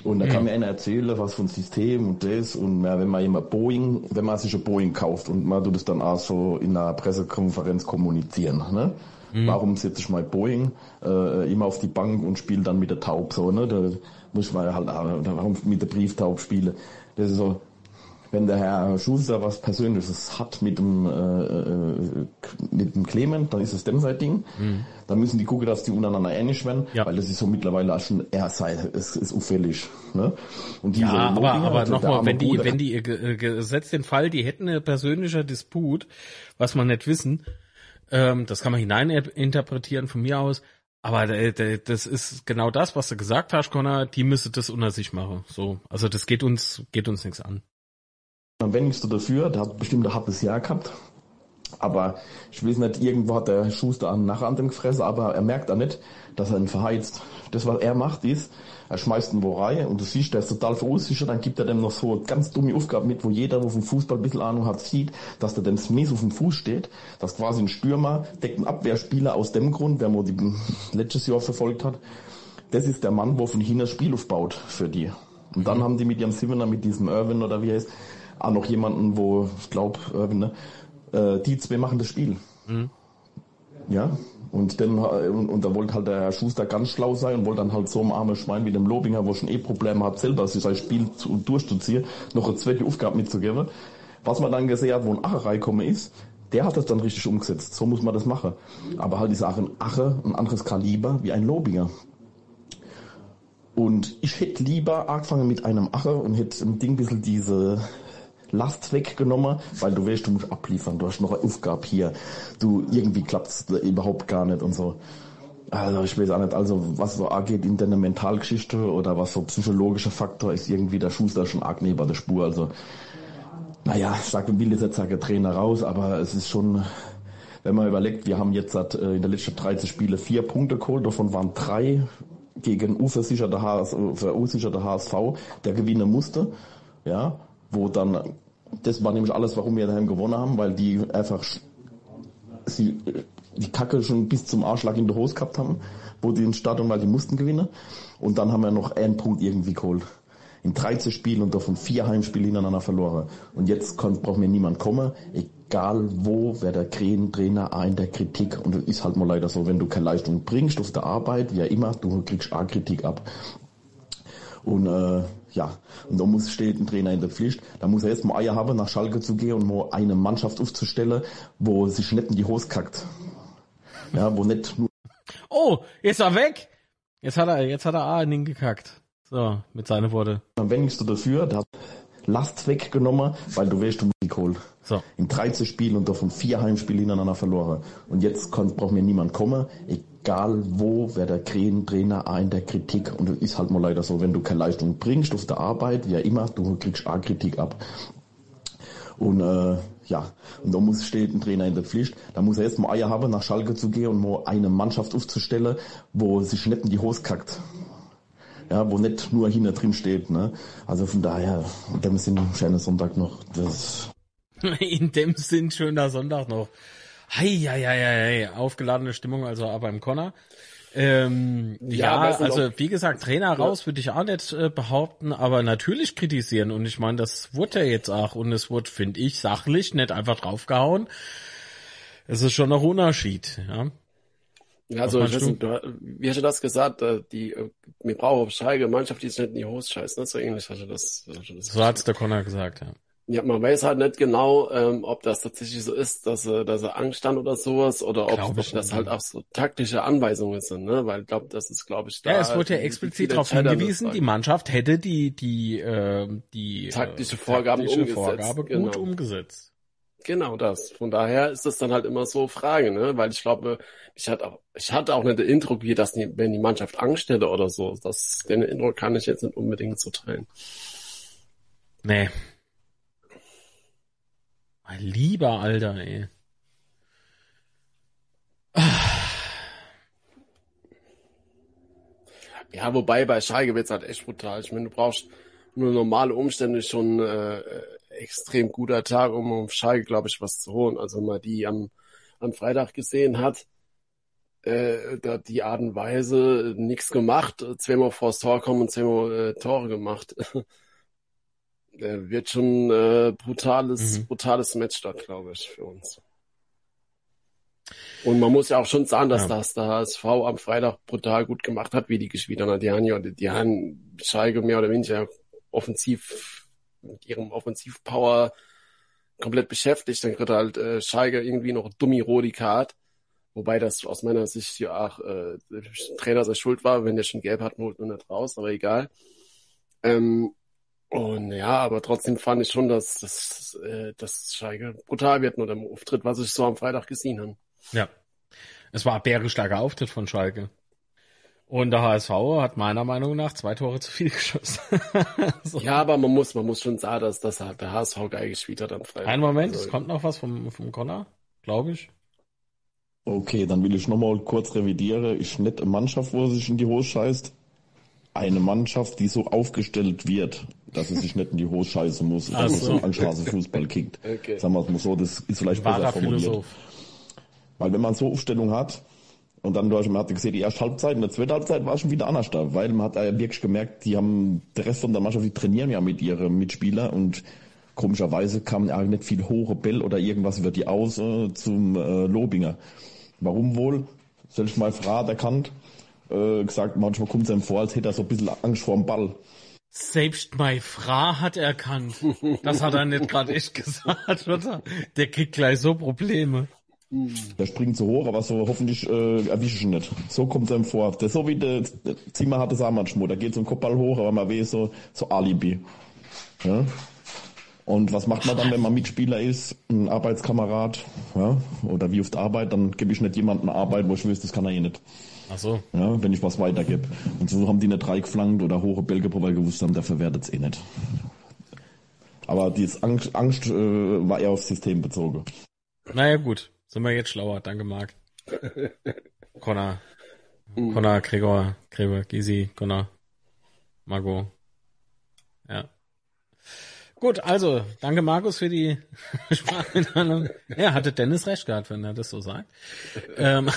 Und da mhm. kann mir einer erzählen, was für ein System und das. Und ja, wenn man jemand Boeing, wenn man sich ein Boeing kauft und man tut es dann auch so in einer Pressekonferenz kommunizieren, ne? Mhm. Warum setze ich mein Boeing äh, immer auf die Bank und spiele dann mit der Taub so, ne? Da, muss man halt auch mit der Brieftaube spielen. Das ist so, wenn der Herr Schuster was Persönliches hat mit dem, äh, äh, mit dem Clement, dann ist es dem sein Ding. Mhm. Dann müssen die gucken, dass die untereinander ähnlich werden, ja. weil das ist so mittlerweile auch schon eher sei, es ist auffällig. Ne? Und diese ja, aber, aber nochmal, wenn die, wenn die äh, gesetzt den Fall, die hätten eine persönliche Disput, was man nicht wissen, ähm, das kann man hineininterpretieren von mir aus, aber das ist genau das, was du gesagt hast, Connor, die müsste das unter sich machen. So, also das geht uns, geht uns nichts an. Am wenigsten dafür, der hat bestimmt ein hartes Jahr gehabt. Aber ich weiß nicht, irgendwo hat der Schuster einen Nach an dem gefressen, aber er merkt auch nicht, dass er ihn verheizt. Das, was er macht, ist, er schmeißt ihn wo rein und du siehst, der ist total verunsichert, dann gibt er dem noch so ganz dumme Aufgaben mit, wo jeder, wo vom Fußball ein bisschen Ahnung hat, sieht, dass der dem Smith auf dem Fuß steht, dass quasi ein Stürmer deckt einen Abwehrspieler aus dem Grund, wer man die letztes Jahr verfolgt hat. Das ist der Mann, wo von hinten das Spiel aufbaut für die. Und dann mhm. haben die mit ihrem Siebener, mit diesem Irwin oder wie er ist, auch noch jemanden, wo, ich glaube, Irwin, ne, äh, die zwei machen das Spiel. Mhm. Ja, und dann, und, und da wollte halt der Herr Schuster ganz schlau sein und wollte dann halt so einem armen Schwein wie dem Lobinger, wo schon eh Probleme hat, selber sein Spiel zu, durchzuziehen, noch eine zweite Aufgabe mitzugeben. Was man dann gesehen hat, wo ein Acher reingekommen ist, der hat das dann richtig umgesetzt. So muss man das machen. Aber halt ist auch ein Ache ein anderes Kaliber wie ein Lobinger. Und ich hätte lieber angefangen mit einem Ache und hätte ein Ding ein bisschen diese Last weggenommen, weil du weißt, du musst abliefern, du hast noch eine Aufgabe hier, du, irgendwie klappt's überhaupt gar nicht und so. Also ich weiß auch nicht, also was so angeht in deiner Mentalgeschichte oder was so psychologischer Faktor ist irgendwie der Schuster schon arg neben der Spur. Also naja, ich sage, will jetzt sagen Trainer raus, aber es ist schon, wenn man überlegt, wir haben jetzt seit, äh, in der letzten 13 Spiele vier Punkte geholt, davon waren drei gegen unversicherte HSV, HSV, der gewinnen musste. Ja, wo dann, das war nämlich alles, warum wir daheim gewonnen haben, weil die einfach sie, die Kacke schon bis zum Arschlag in der Hose gehabt haben, wo die in Stadion, weil die mussten gewinnen. Und dann haben wir noch einen Punkt irgendwie geholt. In 13 Spielen und davon vier Heimspiele hintereinander verloren. Und jetzt kann, braucht mir niemand kommen, egal wo, wer der Trainer ein der Kritik. Und das ist halt mal leider so, wenn du keine Leistung bringst auf der Arbeit, wie immer, du kriegst auch Kritik ab. Und äh, ja, und da muss steht ein Trainer in der Pflicht. Da muss er erst mal Eier haben, nach Schalke zu gehen und mal eine Mannschaft aufzustellen, wo sich nicht in die Hose kackt. Ja, wo nicht nur. Oh, jetzt war weg! Jetzt hat er, jetzt hat er A in den gekackt. So, mit seinen Worten. Am wenigsten dafür, hat Last weggenommen, weil du weißt, du Musik holen. So. In 13 Spielen und davon vier Heimspiele hintereinander verloren. Und jetzt kann, braucht mir niemand kommen, egal wo, wer der Trainer ein der Kritik. Und das ist halt mal leider so, wenn du keine Leistung bringst auf der Arbeit, wie immer, du kriegst auch Kritik ab. Und äh, ja, und da muss steht ein Trainer in der Pflicht. Da muss er erst mal Eier haben, nach Schalke zu gehen und mal eine Mannschaft aufzustellen, wo sich nicht in die Hose kackt ja, wo nicht nur hinter drin steht. Ne? Also von daher, in dem Sinn, schöner Sonntag noch. Das *laughs* in dem Sinn, schöner Sonntag noch. Hei, hei, hei, hei, aufgeladene Stimmung, also aber im Connor. Ähm, ja, ja also wie gesagt, Trainer raus würde ich auch nicht äh, behaupten, aber natürlich kritisieren. Und ich meine, das wurde ja jetzt auch und es wurde, finde ich, sachlich nicht einfach draufgehauen. Es ist schon noch Unterschied, ja. Ja, also, ich weiß nicht, du, wie hast du das gesagt? Äh, die, äh, wir brauchen auf Schalke Mannschaft, die ist nicht in die Hose scheißt, ne? So ähnlich hast du das. Hast du das so hat's der Connor gesagt, ja. Ja, man weiß halt nicht genau, ähm, ob das tatsächlich so ist, dass, äh, dass er Angst stand oder sowas, oder ob, das halt auch so taktische Anweisungen sind, ne? Weil ich glaube, das ist, glaube ich, da. Ja, es wurde ja explizit darauf hingewiesen, die Mannschaft hätte die, die, äh, die taktische Vorgaben taktische umgesetzt, Vorgabe gut genau. umgesetzt. Genau das. Von daher ist das dann halt immer so Frage, ne? Weil ich glaube, ich hatte auch, ich hatte auch nicht den Eindruck, wie das, wenn die Mannschaft Angst hätte oder so. Das, den Eindruck kann ich jetzt nicht unbedingt so teilen. Nee. Mein lieber Alter, ey. Ja, wobei bei Schalke wird's halt echt brutal. Ich meine, du brauchst nur normale Umstände schon äh, extrem guter Tag, um auf Schalke, glaube ich, was zu holen. Also man die am, am Freitag gesehen hat, äh, da die Art und Weise nichts gemacht, zweimal vors Tor kommen und zweimal äh, Tore gemacht. *laughs* äh, wird schon äh, brutales, mhm. brutales Match dort, glaube ich, für uns. Und man muss ja auch schon sagen, dass ja. das der HSV am Freitag brutal gut gemacht hat, wie die gespielt haben. Die haben ja, die haben Schalke mehr oder weniger offensiv, mit ihrem Offensivpower komplett beschäftigt. Dann kriegt halt äh, Schalke irgendwie noch dummi Rodi Card. Wobei das aus meiner Sicht ja auch äh, Trainer sei schuld war, wenn der schon gelb hat, holt man nicht raus, aber egal. Ähm, und ja, aber trotzdem fand ich schon, dass das äh, dass Schalke brutal wird nur dem Auftritt, was ich so am Freitag gesehen habe. Ja. Es war ein bärenstarker Auftritt von Schalke. Und der HSV hat meiner Meinung nach zwei Tore zu viel geschossen. *laughs* so. Ja, aber man muss, man muss schon sagen, dass, dass der HSV geil gespielt hat am Freitag. Ein Moment, also, es kommt noch was vom, vom Connor, glaube ich. Okay, dann will ich nochmal kurz revidieren. Ist nicht eine Mannschaft, wo er sich in die Hose scheißt. Eine Mannschaft, die so aufgestellt wird, dass es sich nicht in die Hose scheißen muss, dass es so ein Fußball kickt. *laughs* Okay. Sagen wir es mal so, das ist vielleicht Wahrer besser formuliert. Philosoph. Weil wenn man so Aufstellung hat, und dann, du hast, man hat gesehen, die erste Halbzeit und die zweite Halbzeit war schon wieder anders da, weil man hat ja wirklich gemerkt, die haben, der Rest von der Mannschaft, die trainieren ja mit ihren Mitspielern und komischerweise kam ja nicht viel hohe Bell oder irgendwas über die aus äh, zum äh, Lobinger. Warum wohl? Selbst mal Frau erkannt, äh, gesagt, manchmal kommt es einem vor, als hätte er so ein bisschen Angst vor dem Ball. Selbst meine Frau hat erkannt. Das hat er nicht gerade echt gesagt, oder? Der kriegt gleich so Probleme. Der springt zu hoch, aber so hoffentlich äh, erwische ich ihn nicht. So kommt es einem vor. Der so wie der, der Zimmer hat es auch manchmal. Der geht so ein Kopfball hoch, aber man weiß so, so Alibi. Ja? Und was macht man dann, wenn man Mitspieler ist, ein Arbeitskamerad, ja, oder wie auf der Arbeit, dann gebe ich nicht jemandem Arbeit, wo ich weiß, das kann er eh nicht. Ach so. Ja, wenn ich was weitergebe. Und so haben die nicht reingeflankt oder hohe Bälle weil gewusst haben, der verwertet es eh nicht. Aber dieses Angst, Angst äh, war eher aufs System bezogen. Naja, gut. Sind wir jetzt schlauer. Danke, Marc. *laughs* Connor. Mhm. Connor, Gregor, Gregor, Gysi, Connor, Margot. Ja. Gut, also, danke Markus für die *laughs* Sprachmitteilung. Ja, hatte Dennis recht gehabt, wenn er das so sagt. ähm,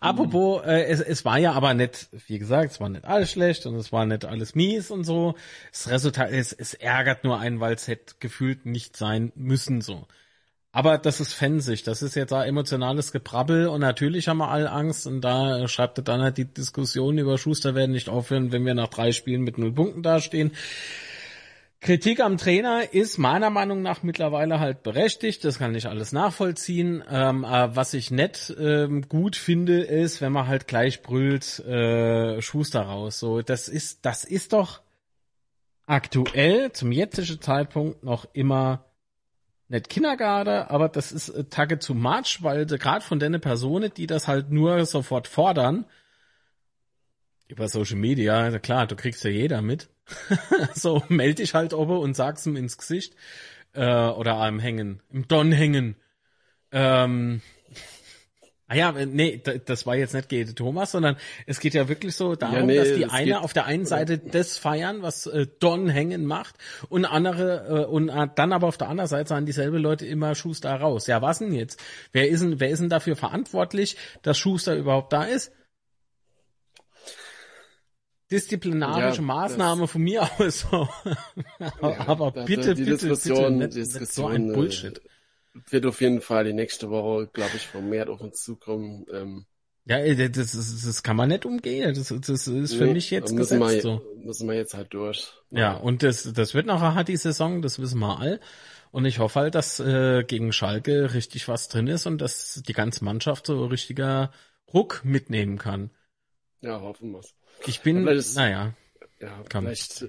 apropos, äh, es, es war ja aber nicht, wie gesagt, es war nicht alles schlecht und es war nicht alles mies und so. Das Resultat, es, es ärgert nur einen, weil es hätte gefühlt nicht sein müssen so. Aber das ist Fansicht, das ist jetzt da emotionales Gebrabbel und natürlich haben wir alle Angst und da schreibt er dann halt die Diskussion über Schuster werden nicht aufhören, wenn wir nach drei Spielen mit null Punkten dastehen. Kritik am Trainer ist meiner Meinung nach mittlerweile halt berechtigt, das kann ich alles nachvollziehen. Ähm, äh, was ich nett ähm, gut finde, ist, wenn man halt gleich brüllt, äh, Schuster raus. So, das ist, das ist doch aktuell zum jetzigen Zeitpunkt noch immer nicht Kindergarten, aber das ist äh, Tage zu March, weil gerade von den Personen, die das halt nur sofort fordern, über Social Media, klar, du kriegst ja jeder mit. *laughs* so, melde dich halt oben und sag's ihm ins Gesicht. Äh, oder am Hängen, im Don hängen. Ähm, Ah ja, nee, das war jetzt nicht Gede Thomas, sondern es geht ja wirklich so darum, ja, nee, dass die eine auf der einen Seite das feiern, was äh, Don Hängen macht, und andere äh, und äh, dann aber auf der anderen Seite sagen dieselbe Leute immer Schuster raus. Ja, was denn jetzt? Wer ist denn, wer ist denn dafür verantwortlich, dass Schuster überhaupt da ist? Disziplinarische ja, Maßnahme von mir aus. *laughs* aber ja, bitte, die bitte, Diskussion, bitte, nicht, Diskussion, nicht so ein Bullshit wird auf jeden Fall die nächste Woche, glaube ich, vermehrt auf uns zukommen. Ähm, ja, das, das, das kann man nicht umgehen. Das, das ist für nee, mich jetzt müssen gesetzt wir, so. Müssen wir jetzt halt durch. Ja, und das, das wird noch eine die Saison, das wissen wir all. Und ich hoffe halt, dass äh, gegen Schalke richtig was drin ist und dass die ganze Mannschaft so richtiger Ruck mitnehmen kann. Ja, hoffen wir's. Ich bin, ist, naja. Ja, kann vielleicht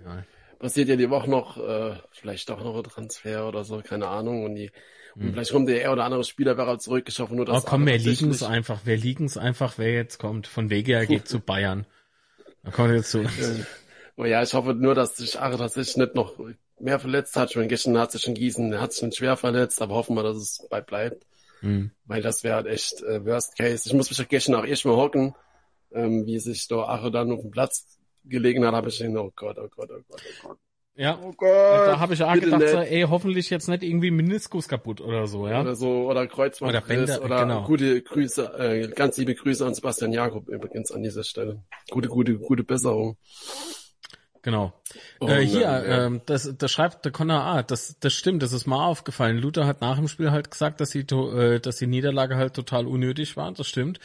passiert ja die Woche noch, äh, vielleicht doch noch ein Transfer oder so, keine Ahnung. Und die und hm. vielleicht kommt der er oder andere Spieler wäre zurückgeschaffen, nur das. Oh komm, wir liegen es einfach, wir liegen es einfach, wer jetzt kommt. Von Wege *laughs* geht zu Bayern. Da kommt jetzt zu. *laughs* oh ja, ich hoffe nur, dass sich Are tatsächlich nicht noch mehr verletzt hat. Ich meine, gestern hat sich in Gießen, hat sich schwer verletzt, aber hoffen wir, dass es bei bleibt. Hm. Weil das wäre halt echt äh, Worst Case. Ich muss mich ja gestern auch echt mal hocken, ähm, wie sich da Ache dann auf dem Platz gelegen hat, habe ich gedacht, oh Gott, oh Gott, oh Gott, oh Gott. Ja. Oh Gott. Da habe ich auch gedacht, so, ey, hoffentlich jetzt nicht irgendwie Meniskus kaputt oder so, ja. Oder so, oder Kreuzbandriss oder, oder genau. gute Grüße, äh, ganz liebe Grüße an Sebastian Jakob übrigens an dieser Stelle. Gute, gute, gute Besserung. Genau. Oh, äh, hier, ja, ähm, das, das schreibt der Connor A. Das, das stimmt, das ist mal aufgefallen. Luther hat nach dem Spiel halt gesagt, dass die, äh, dass die Niederlage halt total unnötig war. Das stimmt.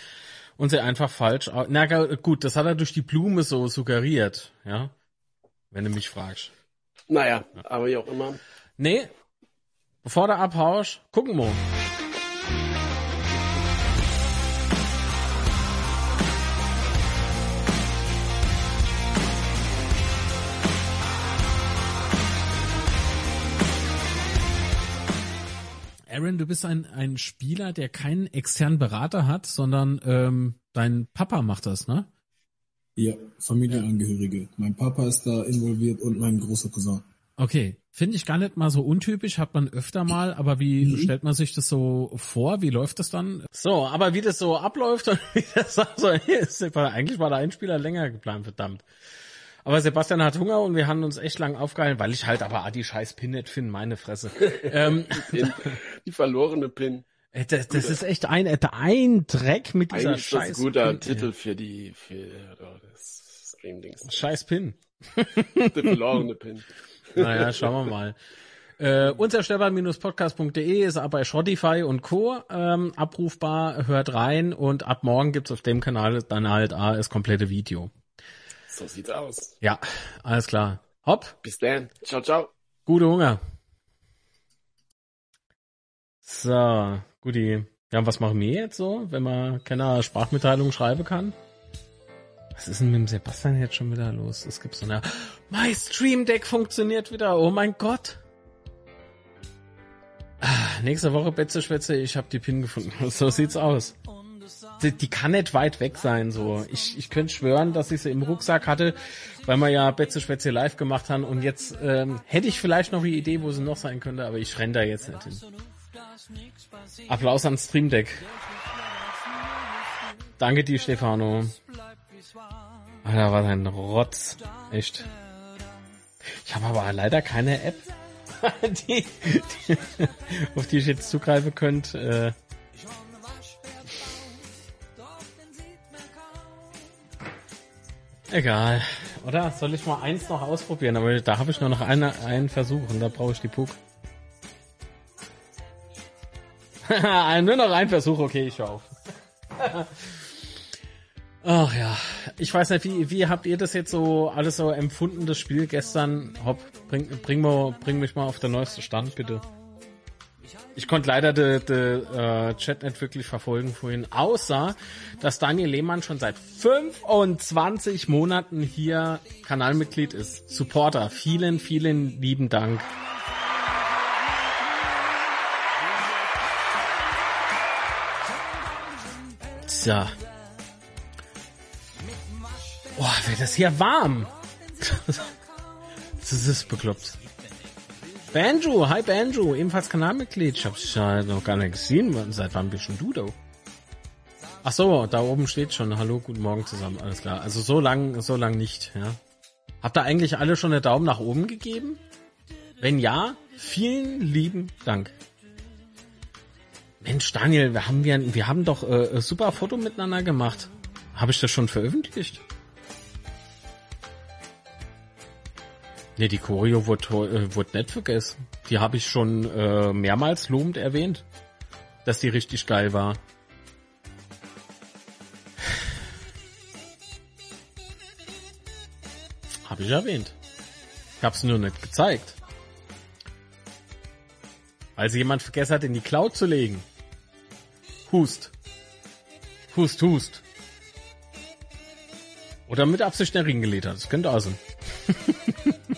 Und sie einfach falsch. Na gut, das hat er durch die Blume so suggeriert, ja. Wenn du mich fragst. Naja, aber wie auch immer. Nee, bevor du abhaust, gucken wir. Aaron, du bist ein, ein Spieler, der keinen externen Berater hat, sondern ähm, dein Papa macht das, ne? Ja, Familienangehörige. Mein Papa ist da involviert und mein großer Cousin. Okay, finde ich gar nicht mal so untypisch, hat man öfter mal, aber wie Mhm. stellt man sich das so vor? Wie läuft das dann? So, aber wie das so abläuft *laughs* und wie das also ist, eigentlich war der Einspieler länger geplant, verdammt. Aber Sebastian hat Hunger und wir haben uns echt lang aufgehalten, weil ich halt aber ah, die scheiß Pin nicht finde, meine Fresse. *laughs* ähm, Pin, die verlorene Pin. äh, das, das ist echt ein, äh, ein Dreck mit dieser Eigentlich ist das scheiß ein guter Pin. Titel für die, für oh, das Stream-Dings. Scheiß Pin. *laughs* Der verlorene Pin. Naja, schauen wir mal. Äh, unzerstörbar-podcast.de ist aber bei Spotify und Co. Ähm, abrufbar, hört rein und ab morgen gibt's auf dem Kanal dann halt ah, das komplette Video. So sieht's aus. Ja, alles klar. Hopp, Bis dann. Ciao, ciao. gute Hunger. So, guti. Ja, und was machen wir jetzt so, wenn man keine Sprachmitteilung schreiben kann? Was ist denn mit dem Sebastian jetzt schon wieder los? Es gibt so eine... Mein Stream Deck funktioniert wieder, oh mein Gott. Ah, nächste Woche Betze Schwätze, ich habe die Pin gefunden. *laughs* So sieht's aus. Die, die kann nicht weit weg sein, so. Ich, ich könnte schwören, dass ich sie im Rucksack hatte, weil wir ja Betze Schwätze live gemacht haben und jetzt ähm, hätte ich vielleicht noch die Idee, wo sie noch sein könnte, aber ich renne da jetzt nicht hin. Applaus an Stream Deck. Danke dir, Stefano. Alter, was ein Rotz. Echt. Ich habe aber leider keine App, *laughs* die, die, auf die ich jetzt zugreifen könnte. Äh. Egal. Oder? Soll ich mal eins noch ausprobieren? Aber da habe ich nur noch eine, einen Versuch und da brauche ich die Puck. *laughs* nur noch ein Versuch, okay, ich höre auf. *laughs* Ach ja, ich weiß nicht, wie, wie habt ihr das jetzt so alles so empfunden, das Spiel gestern? Hopp, bring, bring, mal, bring mich mal auf den neuesten Stand, bitte. Ich konnte leider den de, äh, Chat nicht wirklich verfolgen vorhin, außer dass Daniel Lehmann schon seit 25 Monaten hier Kanalmitglied ist. Supporter, vielen, vielen lieben Dank. Tja. Boah, wird das hier warm. *laughs* das ist bekloppt. Banjo, hi Banjo, ebenfalls Kanalmitglied. Ich hab's ja noch gar nicht gesehen. Seit wann bist du da? Ach so, da oben steht schon. Hallo, guten Morgen zusammen. Alles klar. Also so lang, so lang nicht, ja. Habt ihr eigentlich alle schon einen Daumen nach oben gegeben? Wenn ja, vielen lieben Dank. Mensch, Daniel, wir haben, wir, wir haben doch äh, super Foto miteinander gemacht. Habe ich das schon veröffentlicht? Nee, die Choreo wurde, äh, wurde nicht vergessen. Die habe ich schon äh, mehrmals lobend erwähnt, dass die richtig geil war. Habe ich erwähnt. Ich hab's nur nicht gezeigt. Weil sie jemand vergessen hat, in die Cloud zu legen. Hust. Hust, hust. Oder mit Absicht den Ring gelegt hat. Das könnte auch sein. *laughs*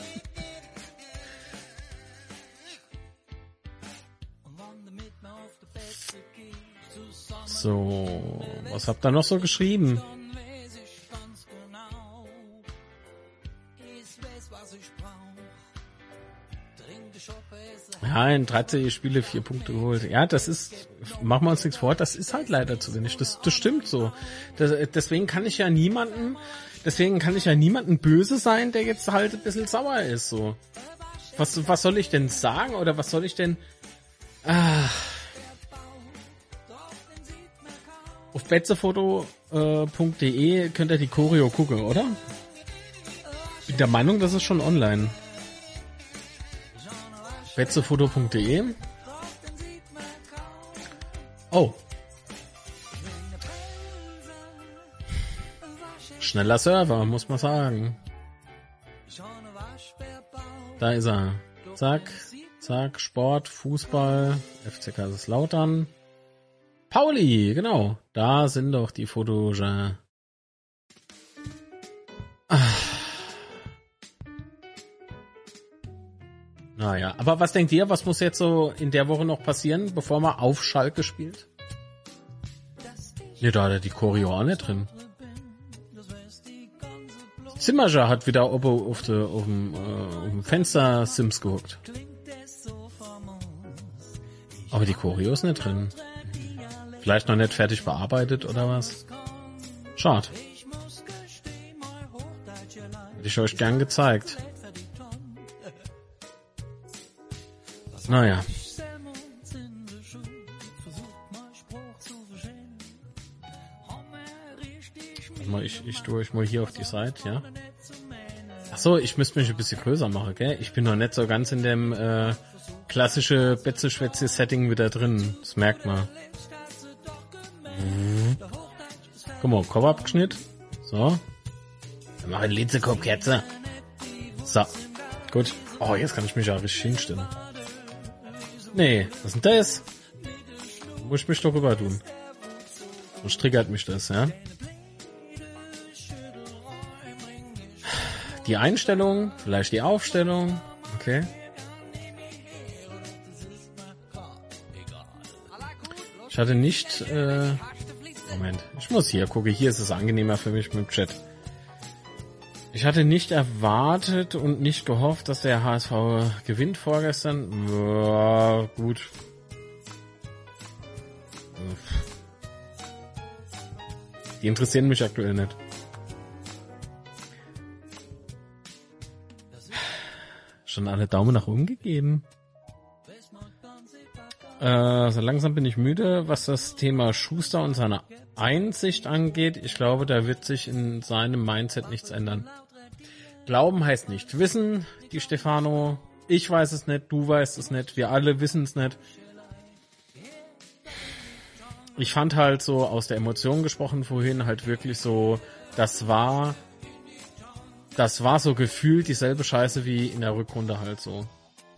So, was habt ihr noch so geschrieben? Ja, in 13 Spiele vier Punkte geholt. Ja, das ist, machen wir uns nichts vor, das ist halt leider zu wenig. Das, das stimmt so. Das, deswegen kann ich ja niemanden, deswegen kann ich ja niemanden böse sein, der jetzt halt ein bisschen sauer ist, so. Was, was soll ich denn sagen oder was soll ich denn, ah. Auf betzefoto.de könnt ihr die Choreo gucken, oder? bin der Meinung, das ist schon online. Betzefoto.de Oh. Schneller Server, muss man sagen. Da ist er. Zack, zack, Sport, Fußball, FC Kaiserslautern. Pauli, genau. Da sind doch die Fotos. Ah. Naja, aber was denkt ihr, was muss jetzt so in der Woche noch passieren, bevor man auf Schalke spielt? Ne, da hat er die Choreo auch nicht drin. Zimmerger hat wieder auf, auf, de, auf, dem, äh, auf dem Fenster Sims gehuckt. Aber die Choreo ist nicht drin. Vielleicht noch nicht fertig bearbeitet oder was? Schade. Hätte ich euch gern gezeigt. Naja. Ich, ich tue euch mal hier auf die Seite, ja? Ach so, ich müsste mich ein bisschen größer machen, gell? Ich bin noch nicht so ganz in dem äh, klassische Betze-Schwätze-Setting wieder drin. Das merkt man. Mhm. Guck mal, Kopf abgeschnitt. So. Dann mach ein Litzekopfkerze. So. Gut. Oh, jetzt kann ich mich auch richtig hinstellen. Nee, was ist denn das? Muss ich mich doch rüber tun. So triggert mich das, ja? Die Einstellung, vielleicht die Aufstellung. Okay. Ich hatte nicht, äh, Moment, ich muss hier gucken, hier ist es angenehmer für mich mit dem Chat. Ich hatte nicht erwartet und nicht gehofft, dass der HSV gewinnt vorgestern. Ja, gut. Die interessieren mich aktuell nicht. Schon alle Daumen nach oben gegeben. Äh, so langsam bin ich müde, was das Thema Schuster und seine Einsicht angeht. Ich glaube, da wird sich in seinem Mindset nichts ändern. Glauben heißt nicht wissen, die Stefano. Ich weiß es nicht, du weißt es nicht, wir alle wissen es nicht. Ich fand halt so aus der Emotion gesprochen vorhin halt wirklich so, das war, das war so gefühlt dieselbe Scheiße wie in der Rückrunde halt so.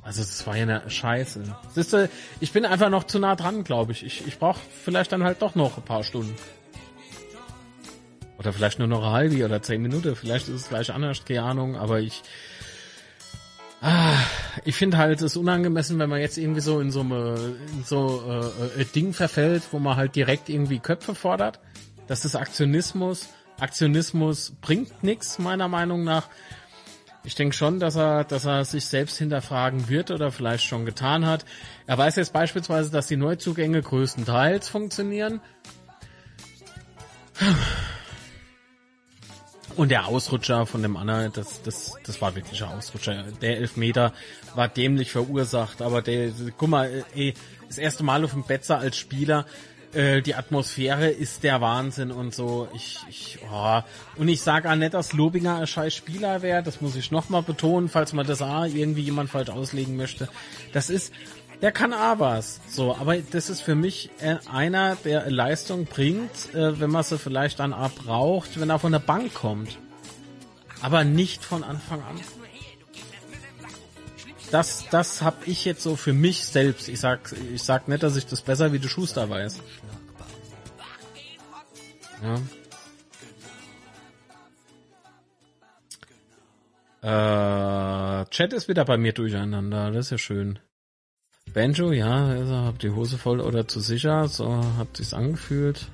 Also das war ja eine Scheiße. Siehst du, ich bin einfach noch zu nah dran, glaube ich. Ich, ich brauche vielleicht dann halt doch noch ein paar Stunden. Oder vielleicht nur noch eine halbe oder zehn Minuten. Vielleicht ist es gleich anders, keine Ahnung. Aber ich, ah, ich finde halt es unangemessen, wenn man jetzt irgendwie so in so, eine, in so äh, ein Ding verfällt, wo man halt direkt irgendwie Köpfe fordert. Das ist Aktionismus. Aktionismus bringt nichts, meiner Meinung nach. Ich denke schon, dass er, dass er sich selbst hinterfragen wird oder vielleicht schon getan hat. Er weiß jetzt beispielsweise, dass die Neuzugänge größtenteils funktionieren. Und der Ausrutscher von dem Anna, das, das, das war wirklich ein Ausrutscher. Der Elfmeter war dämlich verursacht, aber der, guck mal, ey, das erste Mal auf dem Betzer als Spieler, äh, die Atmosphäre ist der Wahnsinn und so. Ich, ich, oh. Und ich sage auch nicht, dass Lobinger ein scheiß Spieler wäre, das muss ich nochmal betonen, falls man das auch irgendwie jemand falsch auslegen möchte. Das ist, der kann auch was. So, aber das ist für mich äh, einer, der Leistung bringt, äh, wenn man sie vielleicht dann auch braucht, wenn er von der Bank kommt. Aber nicht von Anfang an. Das, das hab ich jetzt so für mich selbst. Ich sag, ich sag nicht, dass ich das besser wie der Schuster weiß. Ja. Äh, Chat ist wieder bei mir durcheinander. Das ist ja schön. Banjo, ja, also hab die Hose voll oder zu sicher, so hat sich's angefühlt.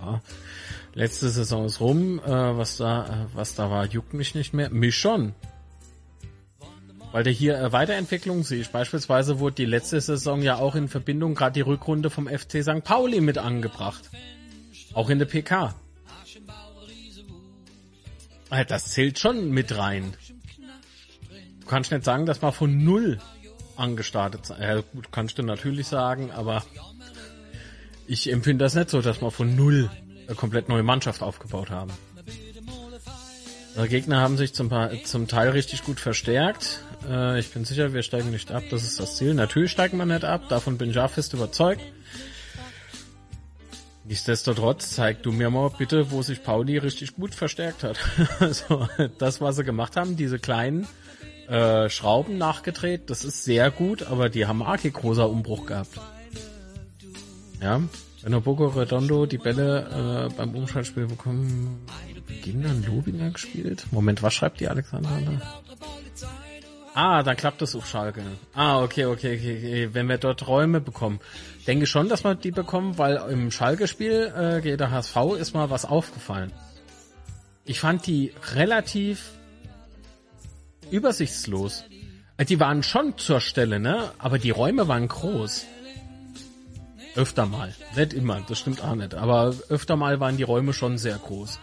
Ja. Letzte Saison ist rum, äh, was da, äh, was da war, juckt mich nicht mehr. Mich schon. Weil der hier äh, Weiterentwicklung sehe ich. Beispielsweise wurde die letzte Saison ja auch in Verbindung gerade die Rückrunde vom FC St. Pauli mit angebracht. Auch in der PK. Äh, das zählt schon mit rein. Du kannst nicht sagen, dass man von null angestartet sein. Ja, gut, kannst du natürlich sagen, aber ich empfinde das nicht so, dass wir von null eine komplett neue Mannschaft aufgebaut haben. Die Gegner haben sich zum, zum Teil richtig gut verstärkt. Äh, ich bin sicher, wir steigen nicht ab. Das ist das Ziel. Natürlich steigen wir nicht ab. Davon bin ich auch fest überzeugt. Nichtsdestotrotz zeig du mir mal bitte, wo sich Pauli richtig gut verstärkt hat. *laughs* also das, was sie gemacht haben, diese kleinen äh, Schrauben nachgedreht, das ist sehr gut, aber die haben arg großer Umbruch gehabt. Ja, wenn Boco Redondo die Bälle äh, beim Umschaltspiel bekommen, Beginn dann Lobinger gespielt? Moment, was schreibt die Alexander? Ah, dann klappt das auf Schalke. Ah, okay, okay, okay, okay. Wenn wir dort Räume bekommen. Denke schon, dass wir die bekommen, weil im Schalke-Spiel äh, gegen der HSV ist mal was aufgefallen. Ich fand die relativ übersichtslos. Äh, die waren schon zur Stelle, ne? Aber die Räume waren groß. Öfter mal. Nicht immer, das stimmt auch nicht. Aber öfter mal waren die Räume schon sehr groß.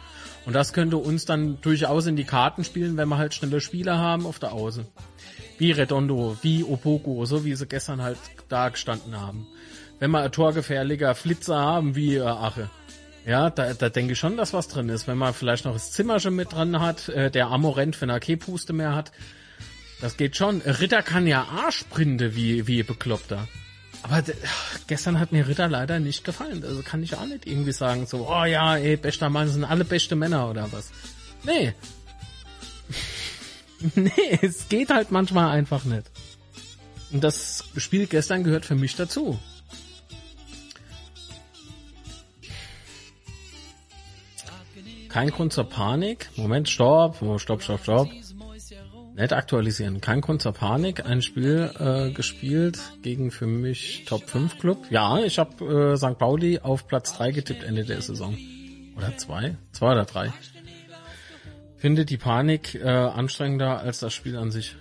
Und das könnte uns dann durchaus in die Karten spielen, wenn wir halt schnelle Spieler haben auf der Außen. Wie Redondo, wie Opoko, so wie sie gestern halt da gestanden haben. Wenn wir torgefährlicher Flitzer haben, wie äh, Ache. Ja, da, da denke ich schon, dass was drin ist. Wenn man vielleicht noch das Zimmerchen mit dran hat, äh, der Ammo rennt, wenn er keine Puste mehr hat. Das geht schon. Ritter kann ja A-Sprinte wie, wie bekloppter. Aber gestern hat mir Ritter leider nicht gefallen. Also kann ich auch nicht irgendwie sagen, so, oh ja, ey, bester Mann, sind alle beste Männer oder was. Nee. *laughs* nee, es geht halt manchmal einfach nicht. Und das Spiel gestern gehört für mich dazu. Kein Grund zur Panik. Moment, stopp, stopp, stopp, stopp. Nicht aktualisieren. Kein Grund zur Panik. Ein Spiel äh, gespielt gegen für mich Top 5 Club. Ja, ich habe äh, St. Pauli auf Platz 3 getippt Ende der Saison. Oder 2? 2 oder 3. Finde die Panik äh, anstrengender als das Spiel an sich.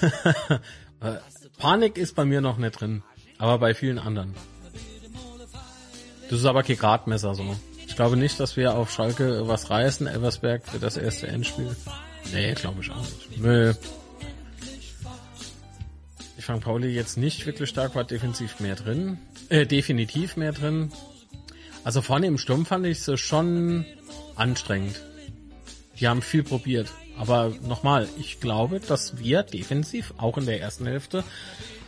*laughs* äh, Panik ist bei mir noch nicht drin. Aber bei vielen anderen. Das ist aber kein Gradmesser so. Ich glaube nicht, dass wir auf Schalke was reißen, Eversberg für das erste Endspiel. Nee, glaube ich auch nicht. Nö. Ich fand Pauli jetzt nicht wirklich stark, war defensiv mehr drin. Äh, definitiv mehr drin. Also vorne im Sturm fand ich es schon anstrengend. Die haben viel probiert. Aber nochmal, ich glaube, dass wir defensiv auch in der ersten Hälfte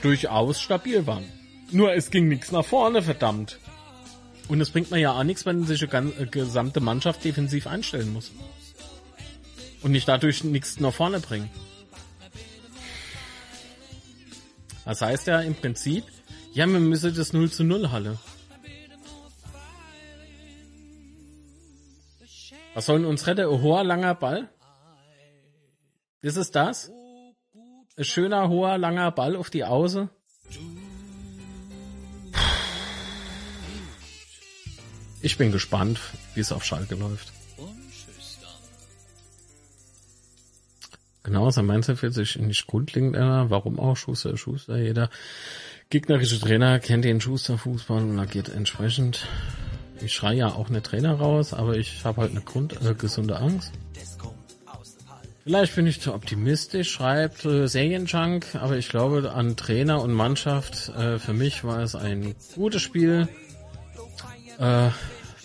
durchaus stabil waren. Nur es ging nichts nach vorne, verdammt. Und es bringt mir ja auch nichts, wenn sich eine gesamte Mannschaft defensiv einstellen muss und nicht dadurch nichts nach vorne bringen. Das heißt ja im Prinzip, ja, wir müssen das 0 zu 0 Halle. Was soll uns retten? Ein hoher, langer Ball? Ist es das? Ein schöner, hoher, langer Ball auf die Auße? Ich bin gespannt, wie es auf Schalke läuft. Genau, sein Mindset wird sich nicht grundlegend ändern. Warum auch? Schuster, Schuster. Jeder gegnerische Trainer kennt den Schuster-Fußball und agiert entsprechend. Ich schreie ja auch eine Trainer raus, aber ich habe halt eine Grund, äh, gesunde Angst. Vielleicht bin ich zu optimistisch, schreibt äh, Serienjunk, aber ich glaube an Trainer und Mannschaft. Äh, für mich war es ein gutes Spiel. Äh,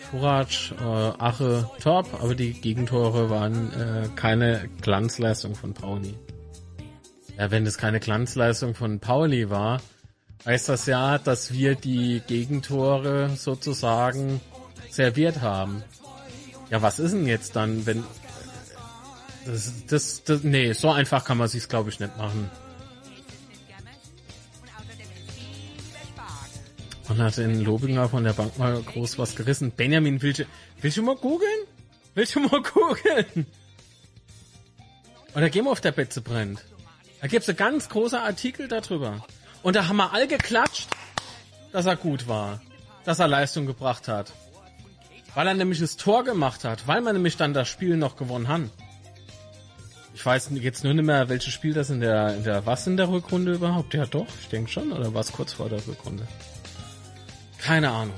Furac, äh, Ache, top, aber die Gegentore waren äh, keine Glanzleistung von Pauli. Ja, wenn es keine Glanzleistung von Pauli war, heißt das ja, dass wir die Gegentore sozusagen serviert haben. Ja, was ist denn jetzt dann, wenn das, das, das nee, so einfach kann man sich's glaube ich nicht machen. Und hat in Lobinger von der Bank mal groß was gerissen. Benjamin, willst du, willst du mal googeln? Willst du mal *laughs* googeln? Oder gehen wir auf der Betze brennt. Da gibt's einen ganz großer Artikel darüber. Und da haben wir all geklatscht, dass er gut war. Dass er Leistung gebracht hat. Weil er nämlich das Tor gemacht hat. Weil man nämlich dann das Spiel noch gewonnen hat. Ich weiß jetzt nur nicht mehr, welches Spiel das in der, in der, was in der Rückrunde überhaupt? Ja doch, ich denke schon. Oder was kurz vor der Rückrunde? Keine Ahnung.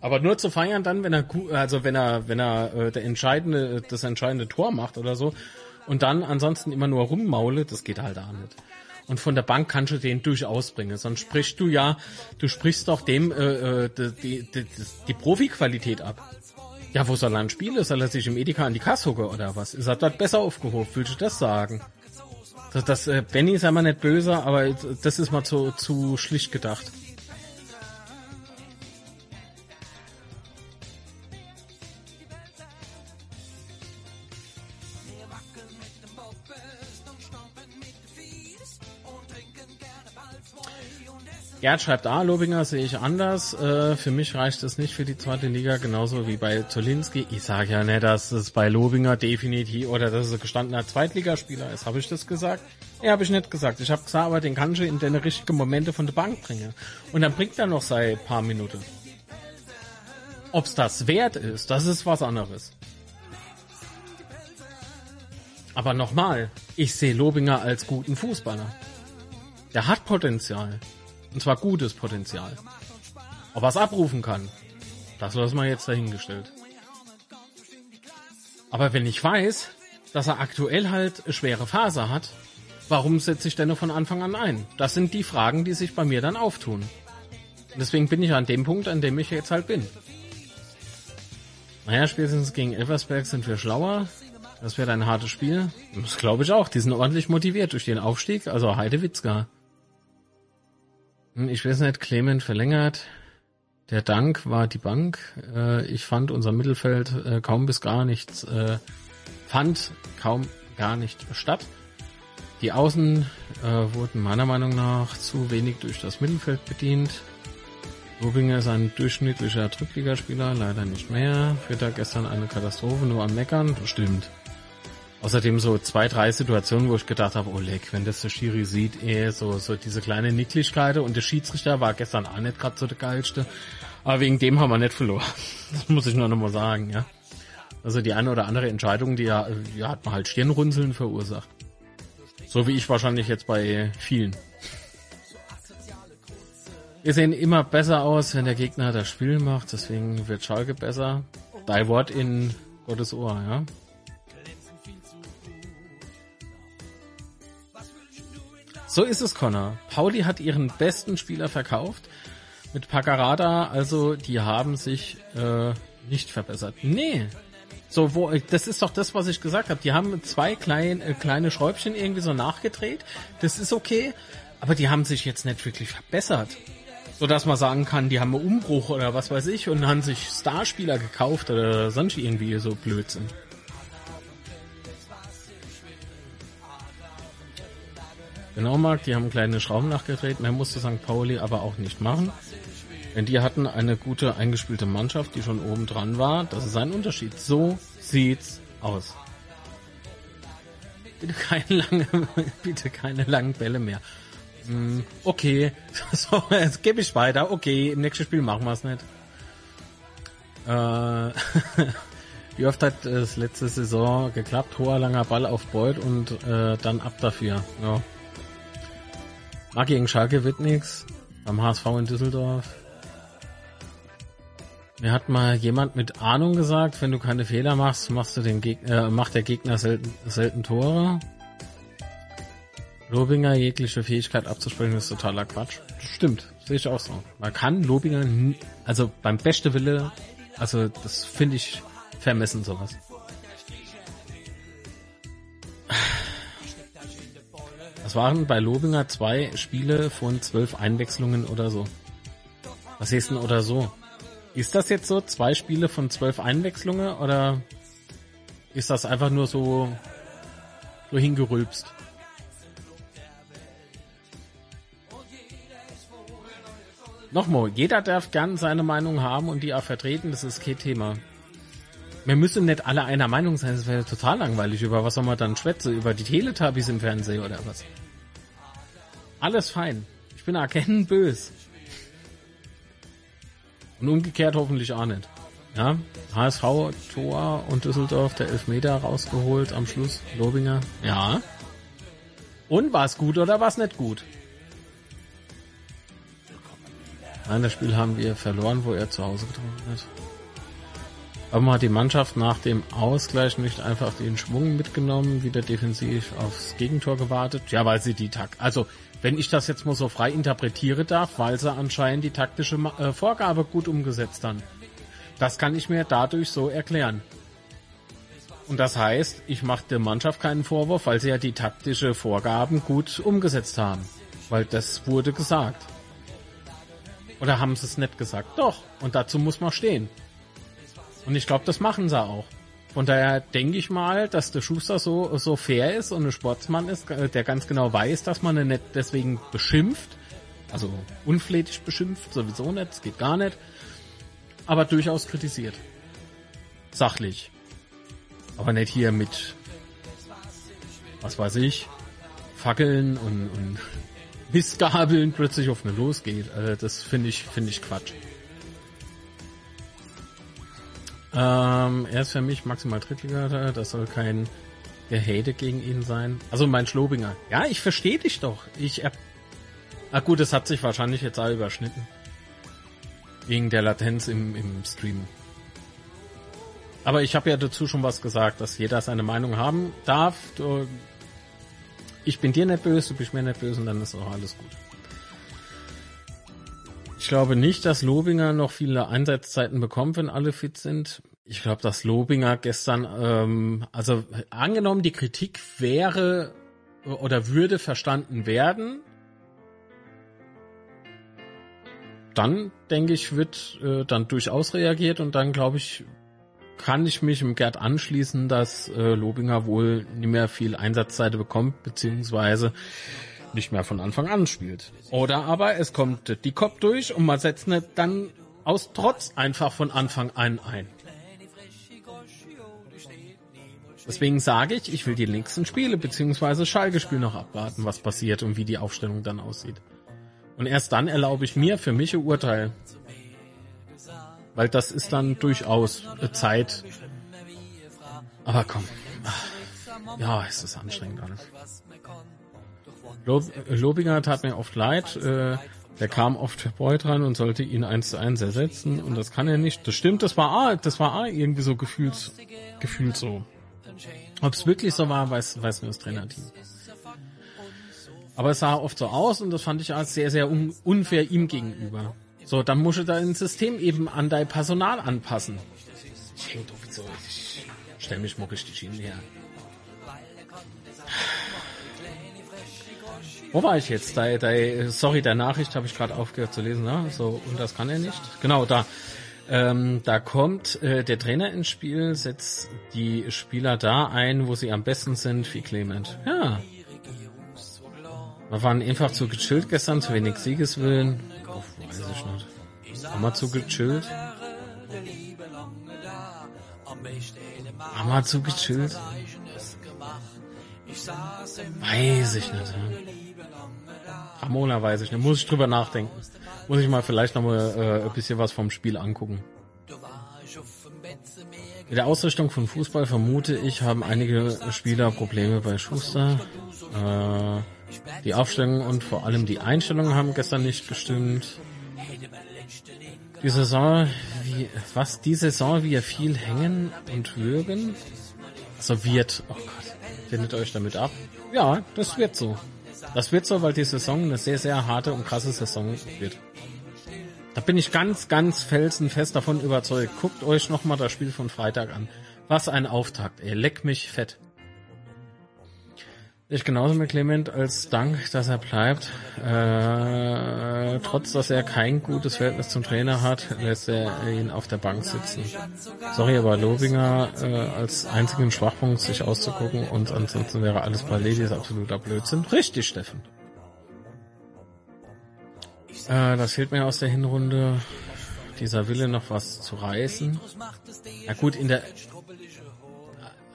Aber nur zu feiern dann, wenn er also wenn er wenn er äh, der entscheidende das entscheidende Tor macht oder so und dann ansonsten immer nur rummaule, das geht halt auch nicht. Und von der Bank kannst du den durchaus bringen. Sonst sprichst du ja, du sprichst doch dem äh, äh, die, die, die, die Profiqualität ab. Ja, wo soll er dann spielen? Soll er sich im Edeka an die Kasse hocken oder was? Ist er dort besser aufgehoben? Willst du das sagen? Das, das äh, Benny ist einmal nicht böse, aber das ist mal zu, zu schlicht gedacht. Gerd schreibt, ah, Lobinger sehe ich anders. Äh, für mich reicht es nicht für die zweite Liga, genauso wie bei Zolinski. Ich sage ja nicht, dass es bei Lobinger definitiv oder dass es ein gestandener Zweitligaspieler ist. Habe ich das gesagt? Ja, habe ich nicht gesagt. Ich habe gesagt, aber den kann ich in den richtigen Momente von der Bank bringen. Und dann bringt er noch sei paar Minuten. Ob's das wert ist, das ist was anderes. Aber nochmal, ich sehe Lobinger als guten Fußballer. Der hat Potenzial. Und zwar gutes Potenzial. Ob er es abrufen kann, das lassen wir jetzt dahingestellt. Aber wenn ich weiß, dass er aktuell halt schwere Phase hat, warum setze ich denn nur von Anfang an ein? Das sind die Fragen, die sich bei mir dann auftun. Und deswegen bin ich an dem Punkt, an dem ich jetzt halt bin. Naja, spätestens gegen Elversberg sind wir schlauer. Das wird ein hartes Spiel. Das glaube ich auch. Die sind ordentlich motiviert durch den Aufstieg. Also Heidewitzka. Hm, ich weiß nicht, Clement verlängert. Der Dank war die Bank. Äh, ich fand unser Mittelfeld äh, kaum bis gar nichts, äh, fand kaum gar nicht statt. Die Außen wurden meiner Meinung nach zu wenig durch das Mittelfeld bedient. Rubinger ist ein durchschnittlicher Drittligaspieler, leider nicht mehr. Da gestern eine Katastrophe, nur am Meckern. Stimmt. Außerdem so zwei, drei Situationen, wo ich gedacht habe, oh leck, wenn das der Schiri sieht, eh, so, so diese kleine Nicklichkeit und der Schiedsrichter war gestern auch nicht gerade so der geilste. Aber wegen dem haben wir nicht verloren. *laughs* Das muss ich nur noch mal sagen, ja. Also die eine oder andere Entscheidung, die ja, ja hat man halt Stirnrunzeln verursacht. So wie ich wahrscheinlich jetzt bei vielen. Wir sehen immer besser aus, wenn der Gegner das Spiel macht, deswegen wird Schalke besser. Dein Wort in Gottes Ohr, ja. So ist es, Connor. Pauli hat ihren besten Spieler verkauft mit Paccarada, also die haben sich äh, nicht verbessert. Nee. So, wo, das ist doch das, was ich gesagt habe. Die haben zwei klein, äh, kleine Schräubchen irgendwie so nachgedreht. Das ist okay. Aber die haben sich jetzt nicht wirklich verbessert. So dass man sagen kann, die haben einen Umbruch oder was weiß ich und haben sich Starspieler gekauft oder sonst irgendwie so Blödsinn. Genau, Marc, die haben kleine Schrauben nachgedreht. Mehr musste St. Pauli aber auch nicht machen. Denn die hatten eine gute eingespielte Mannschaft, die schon oben dran war. Das ist ein Unterschied. So sieht's aus. Bitte keine lange, *laughs* bitte keine langen Bälle mehr. Hm, okay, *laughs* so, jetzt gebe ich weiter. Okay, im nächsten Spiel machen wir es nicht. Äh, *laughs* wie oft hat es letzte Saison geklappt? Hoher langer Ball auf Beuth und äh, dann ab dafür. Ja. Mag gegen Schalke wird nix. Beim HSV in Düsseldorf. Mir hat mal jemand mit Ahnung gesagt, wenn du keine Fehler machst, machst du den Gegner, äh, macht der Gegner selten, selten Tore. Lobinger jegliche Fähigkeit abzusprechen ist totaler Quatsch. Stimmt, sehe ich auch so. Man kann Lobinger, also beim beste Wille, also das finde ich vermessen sowas. Das waren bei Lobinger zwei Spiele von zwölf Einwechslungen oder so. Was ist denn oder so? Ist das jetzt so? Zwei Spiele von zwölf Einwechslungen oder ist das einfach nur so, so hingerülpst? Nochmal, jeder darf gern seine Meinung haben und die auch vertreten, das ist kein Thema. Wir müssen nicht alle einer Meinung sein, das wäre total langweilig. Über was soll man dann schwätzen? Über die Teletubbies im Fernsehen oder was? Alles fein. Ich bin erkennen bös. Und umgekehrt hoffentlich auch nicht. Ja, HSV Tor und Düsseldorf der Elfmeter rausgeholt am Schluss. Lobinger. Ja. Und war es gut oder war es nicht gut? Nein, das Spiel haben wir verloren, wo er zu Hause getroffen hat. Aber man hat die Mannschaft nach dem Ausgleich nicht einfach den Schwung mitgenommen, wieder defensiv aufs Gegentor gewartet. Ja, weil sie die Takt, also wenn ich das jetzt mal so frei interpretiere darf, weil sie anscheinend die taktische äh, Vorgabe gut umgesetzt haben. Das kann ich mir dadurch so erklären. Und das heißt, ich mache der Mannschaft keinen Vorwurf, weil sie ja die taktische Vorgaben gut umgesetzt haben. Weil das wurde gesagt. Oder haben sie es nicht gesagt? Doch. Und dazu muss man stehen. Und ich glaube, das machen sie auch. Von daher denke ich mal, dass der Schuster so, so fair ist und ein Sportsmann ist, äh, der ganz genau weiß, dass man ihn nicht deswegen beschimpft. Also unflätig beschimpft, sowieso nicht, das geht gar nicht. Aber durchaus kritisiert. Sachlich. Aber nicht hier mit, was weiß ich, Fackeln und, und *laughs* Mistgabeln plötzlich auf eine losgeht. Also das finde ich, finde ich Quatsch. Ähm, er ist für mich maximal Drittliga, das soll kein Gehate gegen ihn sein. Also mein Schlobinger. Ja, ich verstehe dich doch. Ich, er, ah gut, es hat sich wahrscheinlich jetzt all überschnitten. Wegen der Latenz im, im Stream. Aber ich habe ja dazu schon was gesagt, dass jeder seine Meinung haben darf. Ich bin dir nicht böse, du bist mir nicht böse und dann ist auch alles gut. Ich glaube nicht, dass Lobinger noch viele Einsatzzeiten bekommt, wenn alle fit sind. Ich glaube, dass Lobinger gestern, ähm, also angenommen, die Kritik wäre oder würde verstanden werden, dann denke ich, wird äh, dann durchaus reagiert und dann glaube ich, kann ich mich im Gerd anschließen, dass äh, Lobinger wohl nicht mehr viel Einsatzzeit bekommt, beziehungsweise nicht mehr von Anfang an spielt. Oder aber es kommt die Kopf durch und man setzt nicht dann aus Trotz einfach von Anfang an ein. Deswegen sage ich, ich will die nächsten Spiele beziehungsweise Schalke-Spiel noch abwarten, was passiert und wie die Aufstellung dann aussieht. Und erst dann erlaube ich mir für mich ein Urteil. Weil das ist dann durchaus Zeit. Aber komm. Ja, es ist anstrengend alles. Lob, Lobinger tat mir oft leid. Äh, der kam oft verbeut ran und sollte ihn eins zu eins ersetzen und das kann er nicht. Das stimmt, das war A, das war A irgendwie so gefühlt, gefühlt so. Ob es wirklich so war, weiß, weiß nur das Trainerteam. Aber es sah oft so aus und das fand ich als sehr, sehr un unfair ihm gegenüber. So, dann musst du dein System eben an dein Personal anpassen. Ich häng doch so, ich stell mich mal richtig hin her. Wo war ich jetzt? Da, da, sorry, der Nachricht habe ich gerade aufgehört zu lesen. Ne? So und das kann er nicht. Genau da. Ähm, da kommt äh, der Trainer ins Spiel, setzt die Spieler da ein, wo sie am besten sind, wie Clement. Ja. Wir waren einfach zu gechillt gestern, zu wenig Siegeswillen. Oh, weiß ich nicht. Haben wir zu gechillt? Haben wir zu gechillt? Weiß ich nicht. Ja. Ramona weiß ich nicht. Muss ich drüber nachdenken. Muss ich mal vielleicht noch mal äh, ein bisschen was vom Spiel angucken. In der Ausrichtung von Fußball vermute ich, haben einige Spieler Probleme bei Schuster. Äh, die Aufstellung und vor allem die Einstellungen haben gestern nicht gestimmt. Die Saison, wie, was, die Saison, wir viel hängen und würgen? Also wird, oh Gott, findet euch damit ab? Ja, das wird so. Das wird so, weil die Saison eine sehr, sehr harte und krasse Saison wird. Da bin ich ganz, ganz felsenfest davon überzeugt. Guckt euch nochmal das Spiel von Freitag an. Was ein Auftakt, ey. Leck mich fett. Ich genauso mit Clement als Dank, dass er bleibt. Äh, trotz, dass er kein gutes Verhältnis zum Trainer hat, lässt er ihn auf der Bank sitzen. Sorry, aber Lobinger äh, als einzigen Schwachpunkt sich auszugucken und ansonsten wäre alles bei Ladies absoluter Blödsinn. Richtig, Steffen. Äh, das fehlt mir aus der Hinrunde. Dieser Wille noch was zu reißen. Ja gut, in der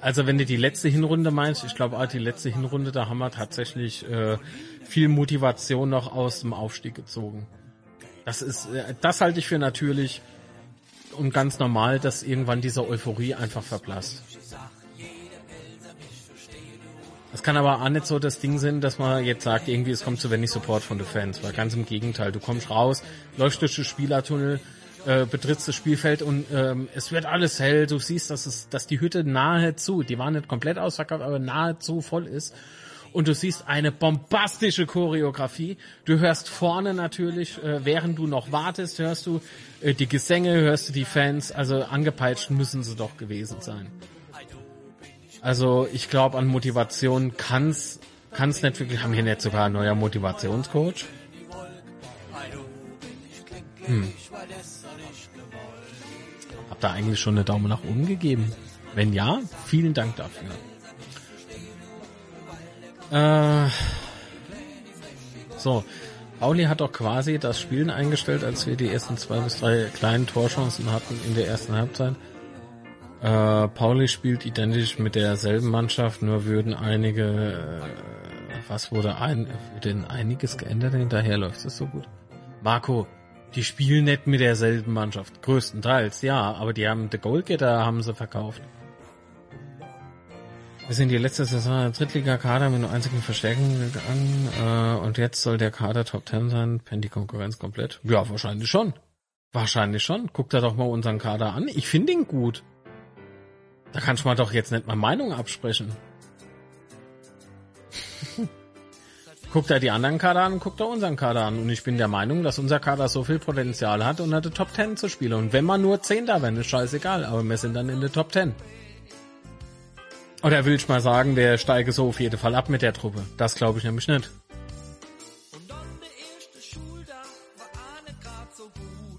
also wenn du die letzte Hinrunde meinst, ich glaube, die letzte Hinrunde, da haben wir tatsächlich äh, viel Motivation noch aus dem Aufstieg gezogen. Das ist, äh, das halte ich für natürlich und ganz normal, dass irgendwann diese Euphorie einfach verblasst. Das kann aber auch nicht so das Ding sein, dass man jetzt sagt, irgendwie es kommt zu wenig Support von den Fans, weil ganz im Gegenteil, du kommst raus, läufst durch den Spielertunnel, äh, betrittst das Spielfeld und ähm, es wird alles hell. Du siehst, dass es, dass die Hütte nahezu, die war nicht komplett ausverkauft, aber nahezu voll ist. Und du siehst eine bombastische Choreografie. Du hörst vorne natürlich, äh, während du noch wartest, hörst du äh, die Gesänge, hörst du die Fans. Also angepeitscht müssen sie doch gewesen sein. Also ich glaube, an Motivation kann's kann's nicht wirklich. Haben wir nicht sogar ein neuer Motivationscoach? Hm. Habt ihr eigentlich schon eine Daumen nach oben gegeben? Wenn ja, vielen Dank dafür. Äh, so, Pauli hat doch quasi das Spielen eingestellt, als wir die ersten zwei bis drei kleinen Torchancen hatten in der ersten Halbzeit. Äh, Pauli spielt identisch mit derselben Mannschaft, nur würden einige, äh, was wurde ein, denn einiges geändert, hinterher läuft es so gut. Marco, die spielen nicht mit derselben Mannschaft, größtenteils, ja, aber die haben, The Goalgetter haben sie verkauft. Wir sind die letzte Saison der Drittliga-Kader mit nur einzigen Verstärkungen gegangen äh, und jetzt soll der Kader Top 10 sein. Pennt die Konkurrenz komplett? Ja, wahrscheinlich schon. Wahrscheinlich schon. Guckt da doch mal unseren Kader an. Ich finde ihn gut. Da kannst du mal doch jetzt nicht mal Meinung absprechen. *laughs* guckt da die anderen Kader an, guckt da unseren Kader an. Und ich bin der Meinung, dass unser Kader so viel Potenzial hat, unter der Top 10 zu spielen. Und wenn man nur 10 da wäre, ist scheißegal. Aber wir sind dann in der Top 10. Oder will ich mal sagen, der steige so auf jeden Fall ab mit der Truppe. Das glaube ich nämlich nicht.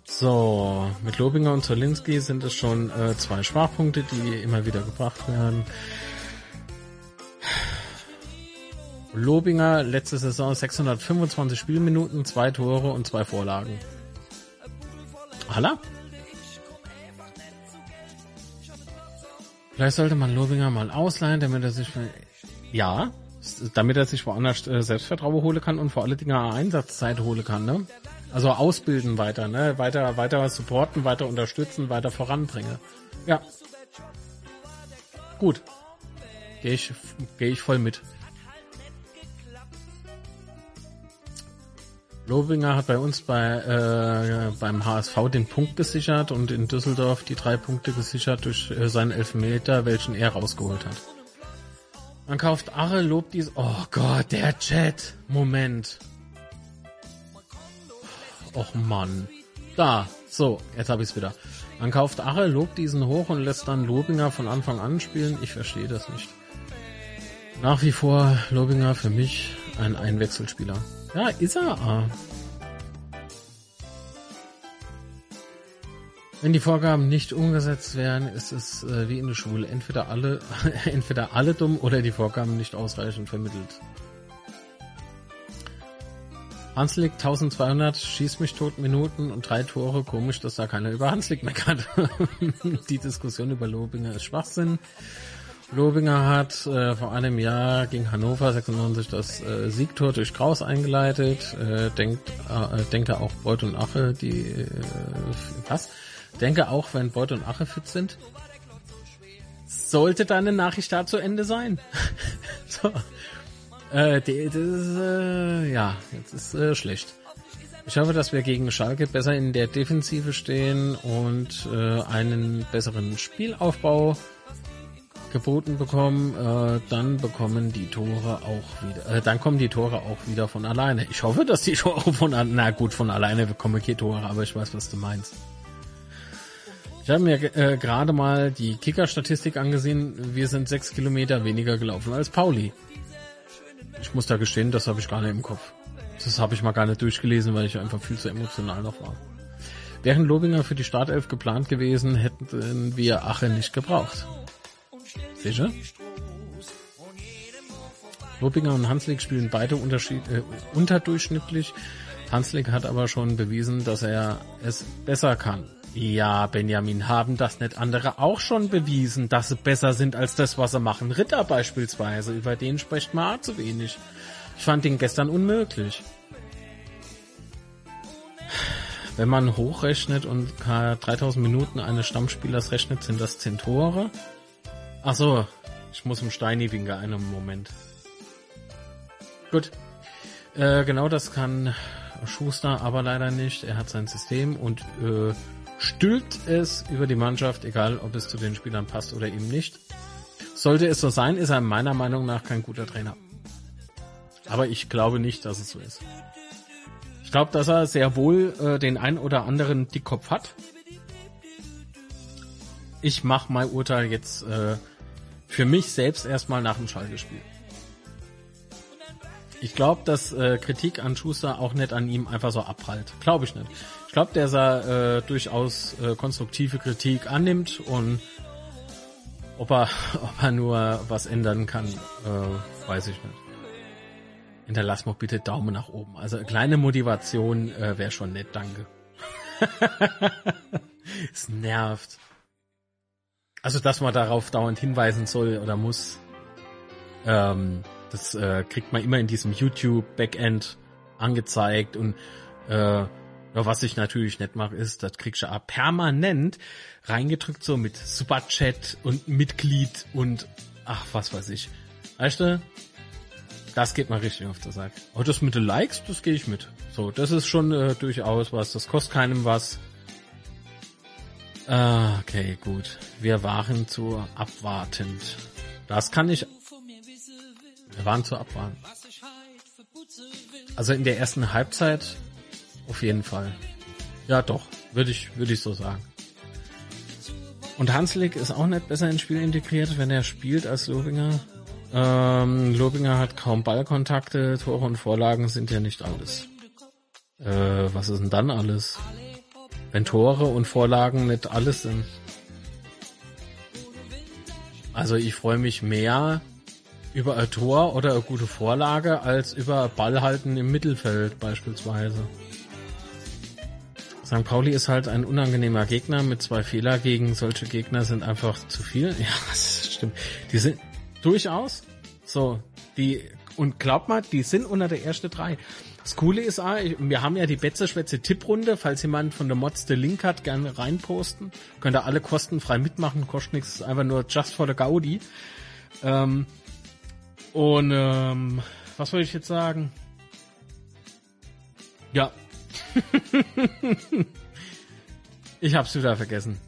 So, mit Lobinger und Zolinski sind es schon äh, zwei Schwachpunkte, die immer wieder gebracht werden. Lobinger letzte Saison 625 Spielminuten, zwei Tore und zwei Vorlagen. Halla? Vielleicht sollte man Lobinger mal ausleihen, damit er sich, ja, damit er sich woanders äh, Selbstvertrauen holen kann und vor allen Dingen Einsatzzeit holen kann, ne? Also ausbilden weiter, ne? Weiter, weiter supporten, weiter unterstützen, weiter voranbringen. Ja. Gut. Gehe ich, gehe ich voll mit. Lobinger hat bei uns bei äh, beim HSV den Punkt gesichert und in Düsseldorf die drei Punkte gesichert durch äh, seinen Elfmeter, welchen er rausgeholt hat. Man kauft Arre, lobt dies. Oh Gott, der Chat. Moment. Och Mann. Da, so, jetzt habe ich's wieder. Man kauft Arre, lobt diesen hoch und lässt dann Lobinger von Anfang an spielen. Ich verstehe das nicht. Nach wie vor Lobinger für mich ein Einwechselspieler. Ja, ist er. Wenn die Vorgaben nicht umgesetzt werden, ist es äh, wie in der Schule. Entweder alle, *laughs* entweder alle dumm oder die Vorgaben nicht ausreichend vermittelt. Hanslik 1200, schießt mich tot Minuten und drei Tore. Komisch, dass da keiner über Hanslik meckert. *laughs* die Diskussion über Lobinger ist Schwachsinn. Lobinger hat äh, vor einem Jahr gegen Hannover 96 das äh, Siegtor durch Kraus eingeleitet. Äh, denkt, äh, denke auch Beuth und Ache, die äh, was? Denke auch, wenn Beuth und Ache fit sind, sollte deine Nachricht da zu Ende sein. *laughs* so. Äh, die, das ist, äh, ja, jetzt ist äh, schlecht. Ich hoffe, dass wir gegen Schalke besser in der Defensive stehen und äh, einen besseren Spielaufbau geboten bekommen, äh, dann bekommen die Tore auch wieder, äh, dann kommen die Tore auch wieder von alleine. Ich hoffe, dass die Tore von, na gut, von alleine bekommen keine Tore, aber ich weiß, was du meinst. Ich habe mir äh, gerade mal die Kicker-Statistik angesehen. Wir sind sechs Kilometer weniger gelaufen als Pauli. Ich muss da gestehen, das habe ich gar nicht im Kopf. Das habe ich mal gar nicht durchgelesen, weil ich einfach viel zu emotional noch war. Wären Lobinger für die Startelf geplant gewesen, hätten wir Ache nicht gebraucht. Sicher? Lobinger und Hanslik spielen beide unterschied äh, unterdurchschnittlich. Hanslik hat aber schon bewiesen, dass er es besser kann. Ja, Benjamin, haben das nicht andere auch schon bewiesen, dass sie besser sind als das, was sie machen? Ritter beispielsweise, über den spricht man zu wenig. Ich fand den gestern unmöglich. Wenn man hochrechnet und 3000 Minuten eines Stammspielers rechnet, sind das 10 Tore. Ach so, ich muss im Steini winken, einen Moment. Gut. Äh, genau das kann Schuster aber leider nicht. Er hat sein System und äh, stülpt es über die Mannschaft, egal ob es zu den Spielern passt oder eben nicht. Sollte es so sein, ist er meiner Meinung nach kein guter Trainer. Aber ich glaube nicht, dass es so ist. Ich glaube, dass er sehr wohl äh, den ein oder anderen Dickkopf hat. Ich mache mein Urteil jetzt äh, für mich selbst erstmal nach dem Schalke-Spiel. Ich glaube, dass äh, Kritik an Schuster auch nicht an ihm einfach so abprallt. Glaube ich nicht. Ich glaube, der er äh, durchaus äh, konstruktive Kritik annimmt und ob er, *laughs* ob er nur was ändern kann, äh, weiß ich nicht. Hinterlass mal bitte Daumen nach oben. Also eine kleine Motivation äh, wäre schon nett, danke. *laughs* es nervt. Also, dass man darauf dauernd hinweisen soll oder muss, ähm, das äh, kriegt man immer in diesem YouTube-Backend angezeigt und äh, was ich natürlich nicht mache, ist, das kriegst du auch permanent reingedrückt, so mit Superchat und Mitglied und ach, was weiß ich. Weißt du, das geht mal richtig auf der Seite. Aber das mit den Likes, das gehe ich mit. So, das ist schon äh, durchaus was. Das kostet keinem was. Ah, okay, gut. Wir waren zu abwartend. Das kann ich. Wir waren zu abwarten. Also in der ersten Halbzeit auf jeden Fall. Ja, doch, würde ich, würde ich so sagen. Und Hanslik ist auch nicht besser ins Spiel integriert, wenn er spielt als Lobinger. Ähm, Lobinger hat kaum Ballkontakte, Tore und Vorlagen sind ja nicht alles. Äh, was ist denn dann alles? Wenn Tore und Vorlagen nicht alles sind. Also ich freue mich mehr über ein Tor oder eine gute Vorlage als über Ballhalten im Mittelfeld beispielsweise. St. Pauli ist halt ein unangenehmer Gegner mit zwei Fehler gegen solche Gegner sind einfach zu viel. *laughs* Ja, das stimmt. Die sind durchaus so, die, und glaubt mal, die sind unter der ersten drei. Das Coole ist auch, wir haben ja die Betze-Schwätze Tipprunde, falls jemand von der Mods den Link hat, gerne reinposten. Könnt ihr alle kostenfrei mitmachen, kostet nichts, einfach nur just for the Gaudi. Ähm, und ähm, was wollte ich jetzt sagen? Ja, *laughs* ich hab's wieder vergessen.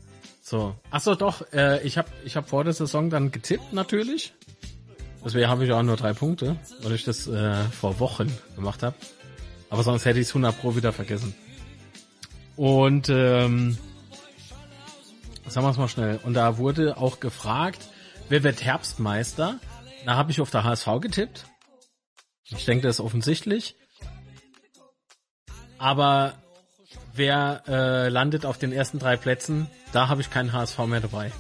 So. Ach so, doch. Äh, ich hab, ich hab vor der Saison dann getippt natürlich. Deswegen habe ich auch nur drei Punkte, weil ich das äh, vor Wochen gemacht habe. Aber sonst hätte ich es 100 pro wieder vergessen. Und ähm, sagen wir es mal schnell. Und da wurde auch gefragt, wer wird Herbstmeister? Da habe ich auf der HSV getippt. Ich denke, das ist offensichtlich. Aber wer äh, landet auf den ersten drei Plätzen, da habe ich keinen HSV mehr dabei.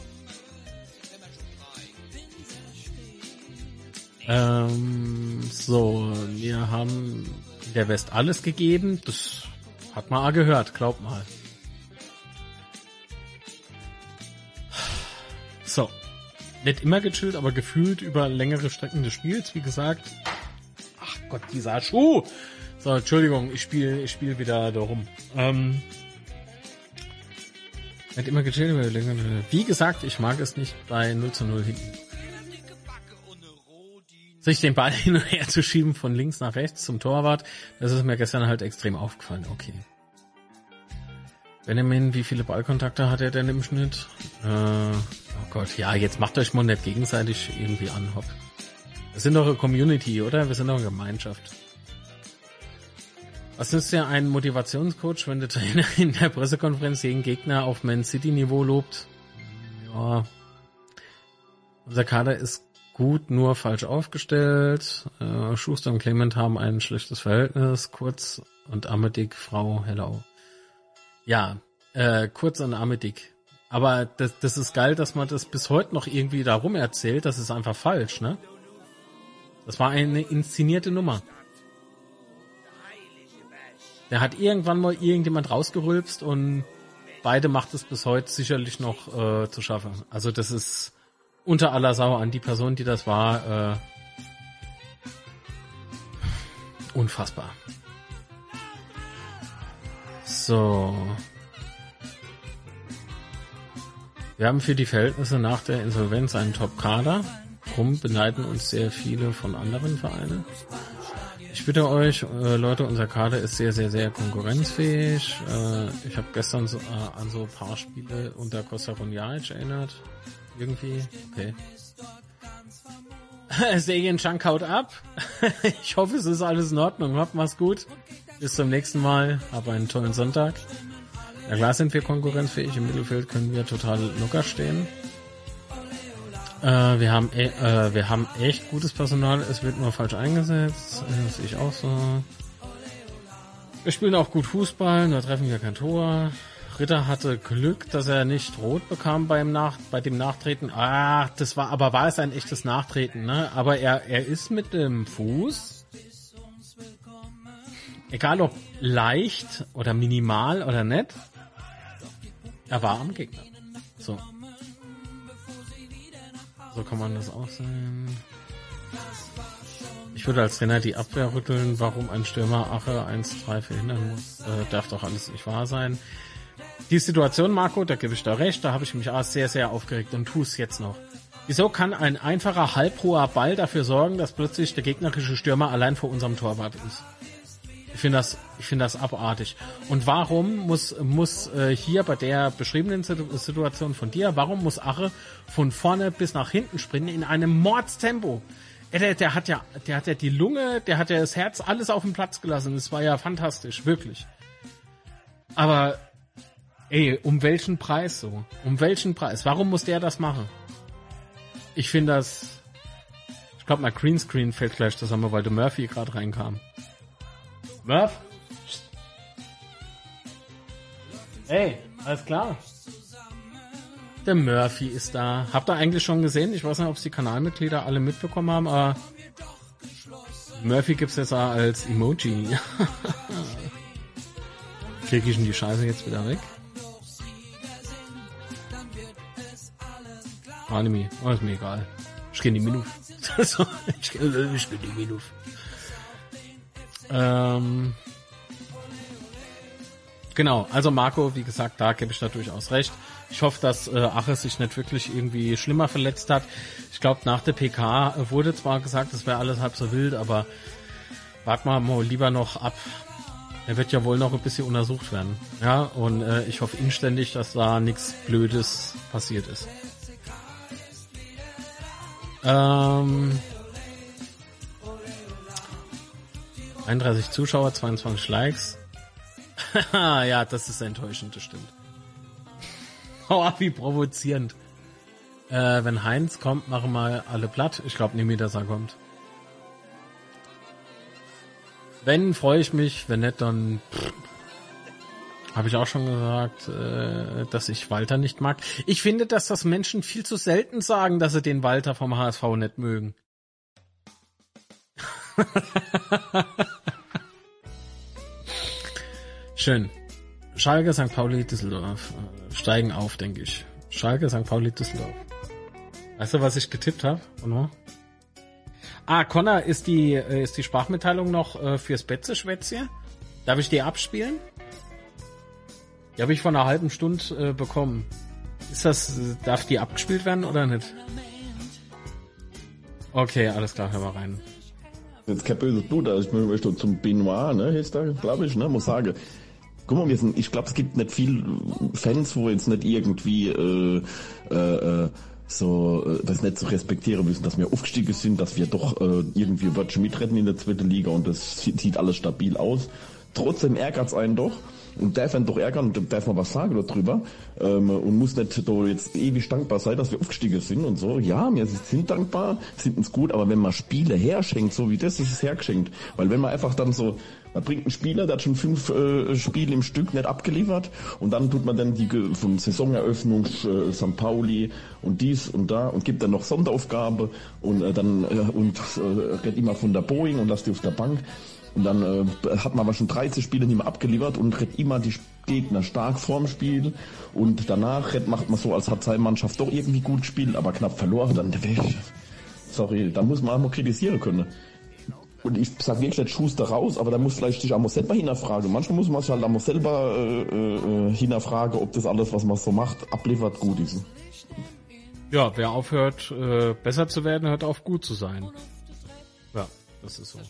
Ähm, so, wir haben der West alles gegeben. Das hat man auch gehört, glaubt mal. So. Nicht immer gechillt, aber gefühlt über längere Strecken des Spiels, wie gesagt. Ach Gott, dieser Schuh! So, Entschuldigung, ich spiele ich spiel wieder da rum. Ähm, hat immer gechillt. Wie gesagt, ich mag es nicht bei 0 zu 0 hinten. Sich den Ball *laughs* hin und her zu schieben von links nach rechts zum Torwart, das ist mir gestern halt extrem aufgefallen. Okay. Benjamin, wie viele Ballkontakte hat er denn im Schnitt? Äh, oh Gott, ja, jetzt macht euch mal nicht gegenseitig irgendwie an, hopp. Wir sind doch eine Community, oder? Wir sind doch eine Gemeinschaft. Was ist ja ein Motivationscoach, wenn der Trainer *laughs* in der Pressekonferenz jeden Gegner auf Man City Niveau lobt? Ja. Unser Kader ist gut, nur falsch aufgestellt. Äh, Schuster und Clement haben ein schlechtes Verhältnis. Kurz und Amedik, Frau Hello. Ja, äh, Kurz und Amedik. Aber das, das ist geil, dass man das bis heute noch irgendwie darum erzählt. Das ist einfach falsch, ne? Das war eine inszenierte Nummer. Der hat irgendwann mal irgendjemand rausgerülpst und beide macht es bis heute sicherlich noch äh, zu schaffen. Also das ist unter aller Sau an die Person, die das war, äh, unfassbar. So. Wir haben für die Verhältnisse nach der Insolvenz einen Top-Kader. Drum beneiden uns sehr viele von anderen Vereinen. Ich bitte euch, äh, Leute, unser Kader ist sehr, sehr, sehr konkurrenzfähig. Äh, ich habe gestern so, äh, an so ein paar Spiele unter Costa Runjaic erinnert. Irgendwie. Okay. *laughs* Serien Chunk haut ab. *laughs* ich hoffe, es ist alles in Ordnung. Habt mal's gut. Bis zum nächsten Mal. Hab einen tollen Sonntag. Ja klar sind wir konkurrenzfähig. Im Mittelfeld können wir total locker stehen. Äh, wir haben e äh, wir haben echt gutes Personal. Es wird nur falsch eingesetzt. Das sehe ich auch so. Wir spielen auch gut Fußball. Nur treffen wir kein Tor. Ritter hatte Glück, dass er nicht rot bekam beim Nach bei dem Nachtreten. Ah, das war aber war es ein echtes Nachtreten, ne? Aber er er ist mit dem Fuß egal ob leicht oder minimal oder nett, er war am Gegner. So. So kann man das auch sehen. Ich würde als Trainer die Abwehr rütteln, warum ein Stürmer Ache 1-3 verhindern muss. Äh, darf doch alles nicht wahr sein. Die Situation, Marco, da gebe ich da recht, da habe ich mich auch sehr, sehr aufgeregt und tue es jetzt noch. Wieso kann ein einfacher halbhoher Ball dafür sorgen, dass plötzlich der gegnerische Stürmer allein vor unserem Torwart ist? Ich finde das, ich finde das abartig. Und warum muss muss äh, hier bei der beschriebenen Situ- Situation von dir, warum muss Ache von vorne bis nach hinten springen in einem Mordstempo? Ey, Der, der hat ja, der hat ja die Lunge, der hat ja das Herz alles auf den Platz gelassen. Das war ja fantastisch, wirklich. Aber ey, um welchen Preis so? Um welchen Preis? Warum muss der das machen? Ich finde das. Ich glaube, mal Greenscreen fällt gleich zusammen, weil der Murphy gerade reinkam. Murph? Ey, alles klar. Der Murphy ist da. Habt ihr eigentlich schon gesehen? Ich weiß nicht, ob es die Kanalmitglieder alle mitbekommen haben, aber Murphy gibt's jetzt auch als Emoji. *laughs* Krieg ich denn die Scheiße jetzt wieder weg? Anime, oh, ist mir egal. Ich in die Minuf. *laughs* So, ich, ich geh in die Minuf. Ähm, genau, also Marco, wie gesagt, da gebe ich da durchaus recht. Ich hoffe, dass äh, Ache sich nicht wirklich irgendwie schlimmer verletzt hat. Ich glaube, nach der PK wurde zwar gesagt, es wäre alles halb so wild, aber warten wir mal lieber noch ab. Er wird ja wohl noch ein bisschen untersucht werden. Ja, und äh, ich hoffe inständig, dass da nichts Blödes passiert ist. Ähm, 31 Zuschauer, 22 Likes. *laughs* ja, das ist enttäuschend, das stimmt. *laughs* Oh, wie provozierend. Äh, wenn Heinz kommt, machen wir alle platt. Ich glaube nicht, dass er kommt. Wenn, freue ich mich. Wenn nicht, dann habe ich auch schon gesagt, äh, dass ich Walter nicht mag. Ich finde, dass das Menschen viel zu selten sagen, dass sie den Walter vom HSV nicht mögen. *laughs* Schön. Schalke, St. Pauli, Düsseldorf äh, steigen auf, denke ich. Schalke, St. Pauli, Düsseldorf. Weißt du, was ich getippt habe? Ah, Connor, ist die äh, ist die Sprachmitteilung noch äh, fürs Betze-Schwätzchen? Darf ich die abspielen? Die habe ich vor einer halben Stunde äh, bekommen. Ist das, darf die abgespielt werden oder nicht? Okay, alles klar, hör mal rein. Jetzt kein böses Blut, also ich möchte zum Benoit, ne, ist da, glaube ich, ne, muss sagen. Guck mal, wir sind, ich glaube, es gibt nicht viel Fans, wo jetzt nicht irgendwie äh, äh, äh, so äh, das nicht zu respektieren müssen, dass wir aufgestiegen sind, dass wir doch äh, irgendwie Wörtchen mitretten in der zweiten Liga und das sieht alles stabil aus. Trotzdem ärgert's einen doch darf einen doch ärgern und darf man was sagen darüber ähm, und muss nicht da jetzt ewig dankbar sein, dass wir aufgestiegen sind und so. Ja, wir sind dankbar, sind uns gut, aber wenn man Spiele herschenkt, so wie das, ist es hergeschenkt. Weil wenn man einfach dann so, man bringt einen Spieler, der hat schon fünf äh, Spiele im Stück nicht abgeliefert und dann tut man dann die von Saisoneröffnung äh, St. Pauli und dies und da und gibt dann noch Sonderaufgabe und äh, dann äh, und äh, redet immer von der Boeing und lasst die auf der Bank. Und dann äh, hat man aber schon 30 Spiele nicht mehr abgeliefert und redet immer die Gegner stark vorm Spiel. Und danach redet, macht man so, als hat seine Mannschaft doch irgendwie gut gespielt, aber knapp verloren. Dann, sorry, da muss man auch mal kritisieren können. Und ich sag wirklich nicht Schuster raus, aber da muss vielleicht sich auch mal selber hinterfragen. Manchmal muss man sich halt auch mal selber äh, äh, hinterfragen, ob das alles, was man so macht, abliefert, gut ist. Ja, wer aufhört, äh, besser zu werden, hört auf, gut zu sein. Ja, das ist so.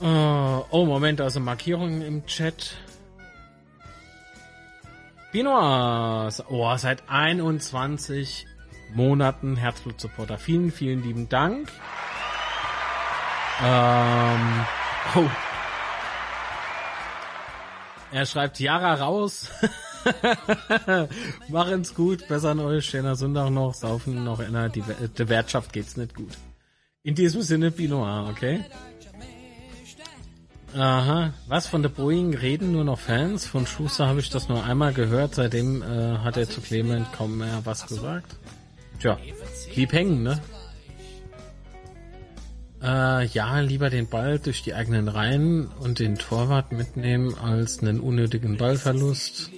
Uh, oh, Moment, also Markierungen im Chat. Binois, oh, seit 21 Monaten Herzblut-Supporter. Vielen, vielen lieben Dank. Ähm, oh. Er schreibt Jara raus. *laughs* Machen's gut, besser an euch, schöner Sonntag noch, saufen noch in der, die, der Wirtschaft geht's nicht gut. In diesem Sinne, Binoir, okay? Aha, was von der Boeing reden nur noch Fans? Von Schuster habe ich das nur einmal gehört, seitdem äh, hat er zu Clement kaum mehr was gesagt. Tja, blieb hängen, ne? Äh, ja, lieber den Ball durch die eigenen Reihen und den Torwart mitnehmen als einen unnötigen Ballverlust.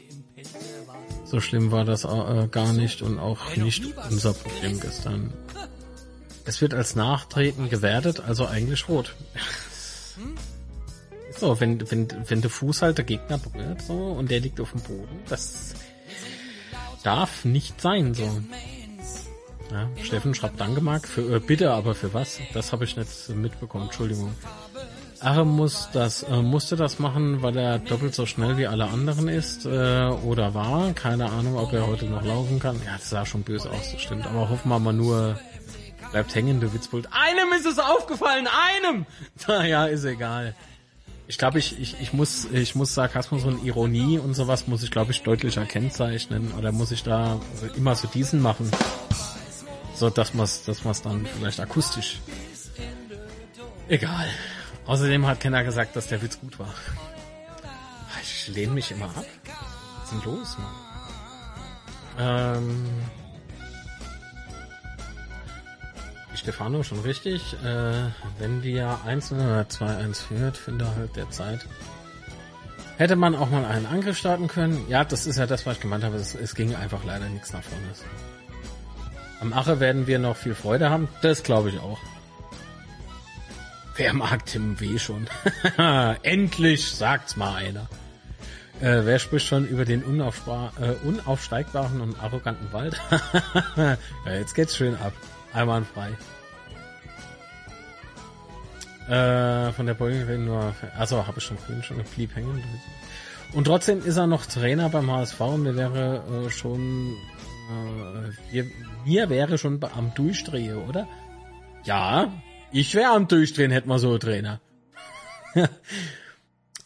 So schlimm war das äh, gar nicht und auch nicht unser Problem gestern. Es wird als Nachtreten gewertet, also eigentlich rot. So, wenn, wenn, wenn der Fuß halt der Gegner berührt so und der liegt auf dem Boden, das darf nicht sein so. Ja, Steffen schreibt Danke, Marc. Für, äh, bitte, aber für was? Das habe ich nicht mitbekommen. Entschuldigung. Arre muss das, äh, musste das machen, weil er doppelt so schnell wie alle anderen ist äh, oder war. Keine Ahnung, ob er heute noch laufen kann. Ja, das sah schon böse aus, das stimmt. Aber hoffen wir mal nur, bleibt hängen, du Witzbold. Einem ist es aufgefallen, einem! *laughs* Naja, ist egal. Ich glaube, ich, ich, ich muss, ich muss Sarkasmus und Ironie und sowas muss ich, glaube ich, deutlicher kennzeichnen. Oder muss ich da immer so diesen machen? So, dass man es dass man's dann vielleicht akustisch. Egal. Außerdem hat Kenner gesagt, dass der Witz gut war. Ich lehne mich immer ab. Was ist denn los, Mann? Ähm, Stefano schon richtig. Äh, wenn wir 1 oder 2-1 führt, finde halt der Zeit. Hätte man auch mal einen Angriff starten können? Ja, das ist ja das, was ich gemeint habe. Es, es ging einfach leider nichts nach vorne. Am Ache werden wir noch viel Freude haben. Das glaube ich auch. Wer mag Tim W. schon? *laughs* Endlich sagt's mal einer. Äh, wer spricht schon über den äh, unaufsteigbaren und arroganten Wald? *laughs* ja, jetzt geht's schön ab. Einwandfrei. Äh, von der Beuge reden nur, also habe ich schon vorhin schon blieb hängen. Und trotzdem ist er noch Trainer beim HSV und mir wäre äh, schon, äh, wir, mir wäre schon am Durchdrehen, oder? Ja, ich wäre am Durchdrehen, hätte man so einen Trainer. *laughs*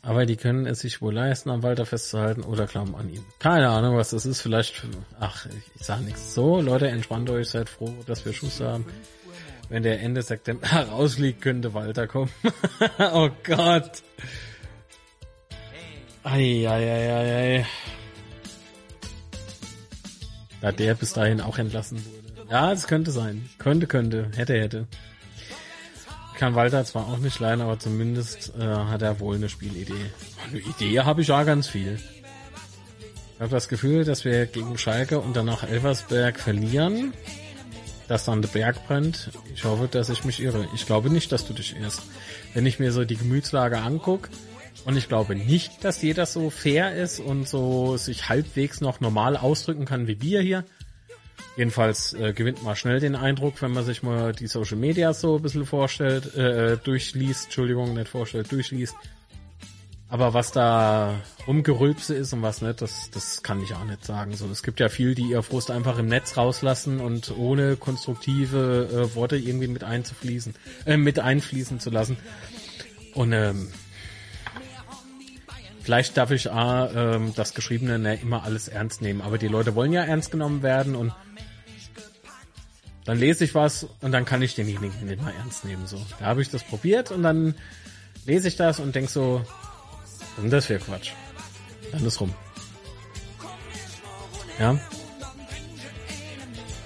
Aber die können es sich wohl leisten, am Walter festzuhalten oder glauben an ihn. Keine Ahnung, was das ist. Vielleicht, ach, ich sag nichts. So, Leute, entspannt euch, seid froh, dass wir Schuss haben. Wenn der Ende September *laughs* rausliegt, könnte Walter kommen. *laughs* oh Gott. Eieieiei. Da der bis dahin auch entlassen wurde. Ja, es könnte sein. Könnte, könnte. Hätte, hätte kann Walter zwar auch nicht leiden, aber zumindest äh, hat er wohl eine Spielidee. Eine Idee habe ich ja ganz viel. Ich habe das Gefühl, dass wir gegen Schalke und danach Elversberg verlieren, dass dann der Berg brennt. Ich hoffe, dass ich mich irre. Ich glaube nicht, dass du dich irrst. Wenn ich mir so die Gemütslage angucke, und ich glaube nicht, dass jeder so fair ist und so sich halbwegs noch normal ausdrücken kann wie wir hier. Jedenfalls äh, gewinnt man schnell den Eindruck, wenn man sich mal die Social Media so ein bisschen vorstellt, äh, durchliest, Entschuldigung, nicht vorstellt, durchliest. Aber was da rumgerülpse ist und was nicht, das, das kann ich auch nicht sagen. So, es gibt ja viel, die ihr Frust einfach im Netz rauslassen und ohne konstruktive äh, Worte irgendwie mit einzufließen, äh, mit einfließen zu lassen. Und ähm, vielleicht darf ich auch, ähm, das Geschriebene ne, immer alles ernst nehmen. Aber die Leute wollen ja ernst genommen werden und dann lese ich was und dann kann ich denjenigen nicht mal ernst nehmen. So, da habe ich das probiert und dann lese ich das und denk so, und das wäre Quatsch. Dann ist rum. Ja.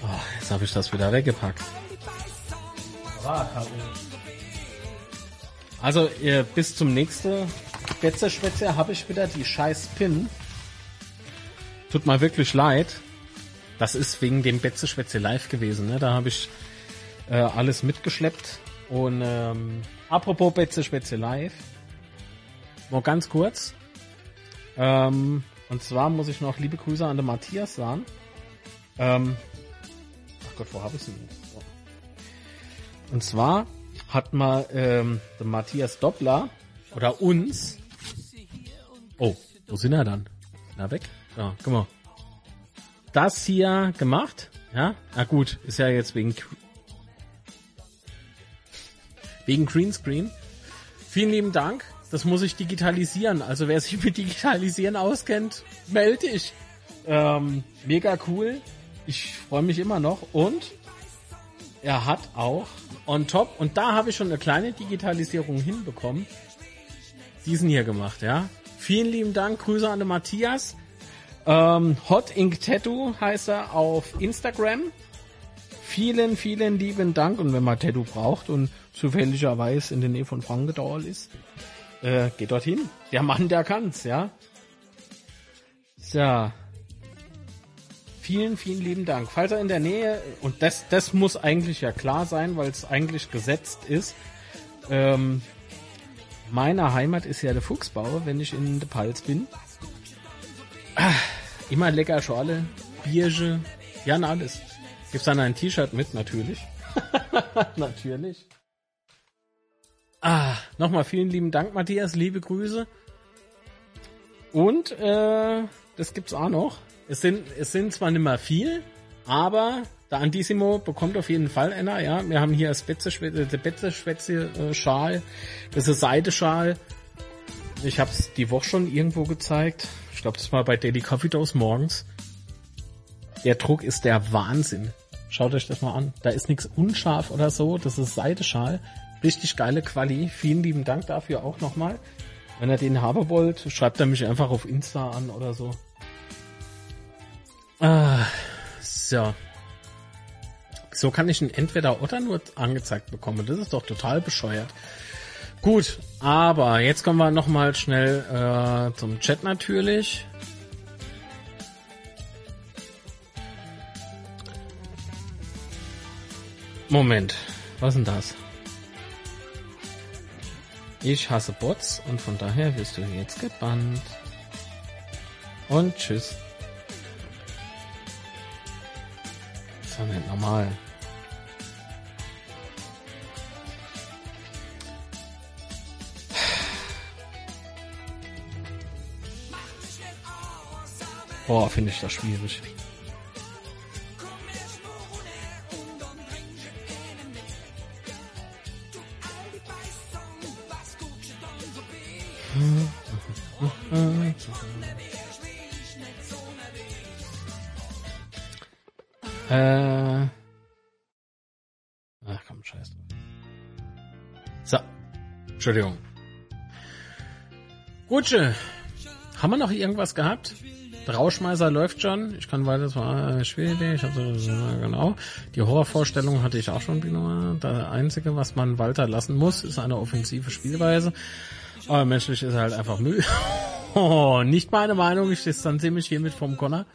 Oh, jetzt habe ich das wieder weggepackt. Also bis zum nächsten Betze habe ich wieder die scheiß Pin. Tut mir wirklich leid. Das ist wegen dem Betze live gewesen. Ne? Da habe ich äh, alles mitgeschleppt. Und ähm, apropos Betze live. Nur ganz kurz. Ähm, und zwar muss ich noch liebe Grüße an den Matthias sagen. Ähm, ach Gott, wo habe ich denn? Und zwar hat mal ähm, der Matthias Doppler oder uns. Oh, wo sind er dann? Na weg? Ja, guck mal. Das hier gemacht. Ja, na gut, ist ja jetzt wegen wegen Greenscreen. Vielen lieben Dank. Das muss ich digitalisieren. Also wer sich mit Digitalisieren auskennt, melde ich. Ähm, mega cool. Ich freue mich immer noch. Und er hat auch on top, und da habe ich schon eine kleine Digitalisierung hinbekommen, diesen hier gemacht, ja. Vielen lieben Dank. Grüße an den Matthias. Ähm, Hot Ink Tattoo heißt er auf Instagram. Vielen, vielen lieben Dank. Und wenn man Tattoo braucht und zufälligerweise in der Nähe von Frankenthal ist, äh, geht dorthin. Der Mann, der kann's, ja. So. Vielen, vielen lieben Dank. Falls er in der Nähe, und das, das muss eigentlich ja klar sein, weil es eigentlich gesetzt ist, ähm, meine Heimat ist ja der Fuchsbau, wenn ich in der Palz bin. Ah, immer lecker Schorle, Bierge, ja, und alles. Gibt's dann ein T-Shirt mit, natürlich. *laughs* natürlich. Ah, nochmal vielen lieben Dank, Matthias, liebe Grüße. Und äh, das gibt's auch noch. Es sind, es sind zwar nicht mehr viel, aber der Antissimo bekommt auf jeden Fall einer, ja. Wir haben hier das Betzeschwätze-Schal. Das ist Seideschal. Ich habe es die Woche schon irgendwo gezeigt. Glaube, das war bei Daily Coffee Dose morgens. Der Druck ist der Wahnsinn. Schaut euch das mal an. Da ist nichts unscharf oder so. Das ist Seideschal. Richtig geile Quali. Vielen lieben Dank dafür auch nochmal. Wenn ihr den haben wollt, schreibt er mich einfach auf Insta an oder so. Ah, so. So kann ich ihn entweder oder nur angezeigt bekommen. Das ist doch total bescheuert. Gut, aber jetzt kommen wir nochmal schnell äh, zum Chat natürlich. Moment, was ist denn das? Ich hasse Bots und von daher wirst du jetzt gebannt. Und tschüss. Das doch nicht normal. Boah, finde ich das schwierig. *laughs* Äh. Ach komm, scheiß drauf. So. Entschuldigung. Gutsche. Haben wir noch irgendwas gehabt? Der Rauschmeißer läuft schon. Ich kann weiter, das war schwierig. Ich hatte, genau. Die Horrorvorstellung hatte ich auch schon, Bino. Das Einzige, was man Walter lassen muss, ist eine offensive Spielweise. Aber menschlich ist er halt einfach Müll. *laughs* Oh, nicht meine Meinung. Ich distanziere mich hiermit vom Connor.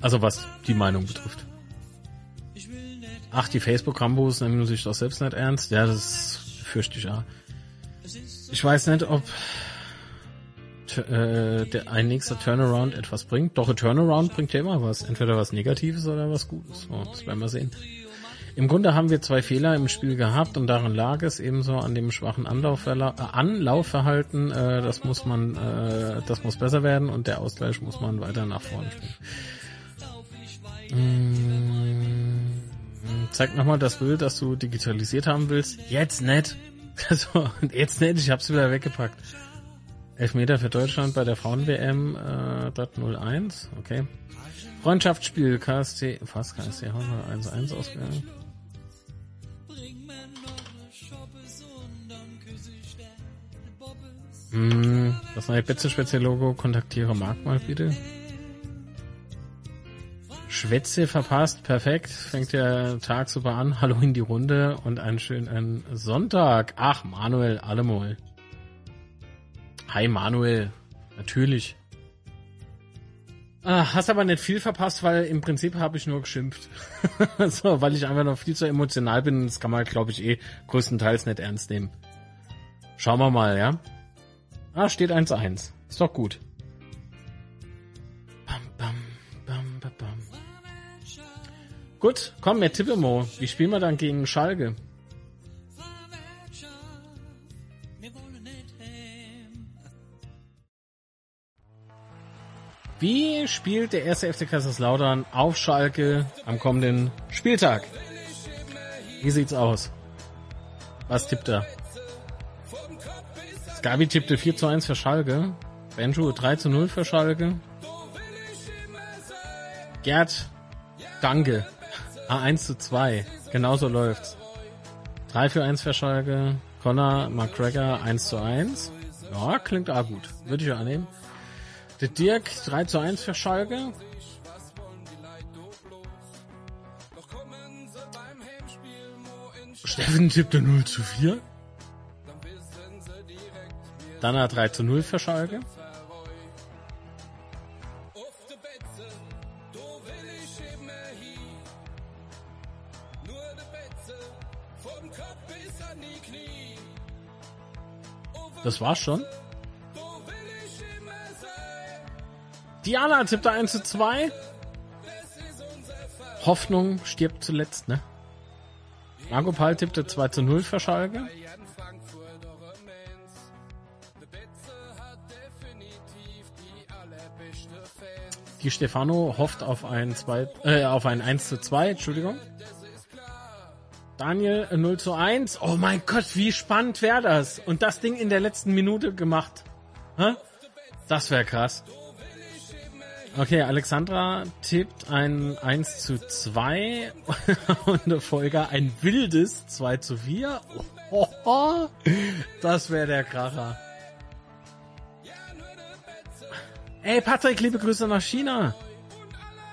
Also was die Meinung betrifft. Ach, die Facebook-Rambos nehmen sich doch selbst nicht ernst. Ja, das fürchte ich ja. Ich weiß nicht, ob äh, der, ein nächster Turnaround etwas bringt. Doch, ein Turnaround bringt ja immer was. Entweder was Negatives oder was Gutes. So, das werden wir sehen. Im Grunde haben wir zwei Fehler im Spiel gehabt und daran lag es ebenso an dem schwachen Anlaufverla äh, Anlaufverhalten. Äh, das muss man, äh, das muss besser werden und der Ausgleich muss man weiter nach vorne spielen. Mm, zeig nochmal das Bild, das du digitalisiert haben willst. Jetzt nicht. *laughs* Also, jetzt nicht, ich hab's wieder weggepackt. Elfmeter für Deutschland bei der Frauen-WM äh, 01, okay. Freundschaftsspiel KSC, fast KSC 1-1 ausgegangen. Hm, das neue Betze-Schwätze-Logo, kontaktiere Marc mal bitte. Schwätze verpasst, perfekt. Fängt der Tag super an. Hallo in die Runde und einen schönen Sonntag. Ach, Manuel Allemol. Hi Manuel. Natürlich. Ah, hast aber nicht viel verpasst, weil im Prinzip habe ich nur geschimpft. *laughs* so, weil ich einfach noch viel zu emotional bin. Das kann man, glaube ich, eh größtenteils nicht ernst nehmen. Schauen wir mal, ja? Ah, steht 1-1. Ist doch gut. Bam, bam, bam, bam, bam. Gut, komm, wir tippen mal. Wie spielen wir dann gegen Schalke? Wie spielt der erste FC Kaiserslautern auf Schalke am kommenden Spieltag? Wie sieht's aus? Was tippt er? Gabi tippte 4 zu 1 für Schalke. Benjo 3 zu 0 für Schalke. Gerd, danke. *laughs* A1 zu 2. Genauso läuft's. 3 für 1 für Schalke. Connor McGregor 1 zu 1. Ja, klingt auch gut. Würde ich ja annehmen. Der Dirk 3 zu 1 für Schalke. Steffen tippte 0 zu 4. Dann 3 zu 0 für Schalke. Das war's schon. Diana tippte 1 zu 2. Hoffnung stirbt zuletzt, ne? Marco Pal tippte 2 zu 0 für Schalke. Die Stefano hofft auf ein, zwei, äh, auf ein 1 zu 2, Entschuldigung. Daniel 0 zu 1. Oh mein Gott, wie spannend wäre das? Und das Ding in der letzten Minute gemacht. Hä? Das wäre krass. Okay, Alexandra tippt ein 1 zu 2 *laughs* und der Folger ein wildes 2 zu 4. Oh, *laughs* das wäre der Kracher. Ey, Patrick, liebe Grüße nach China.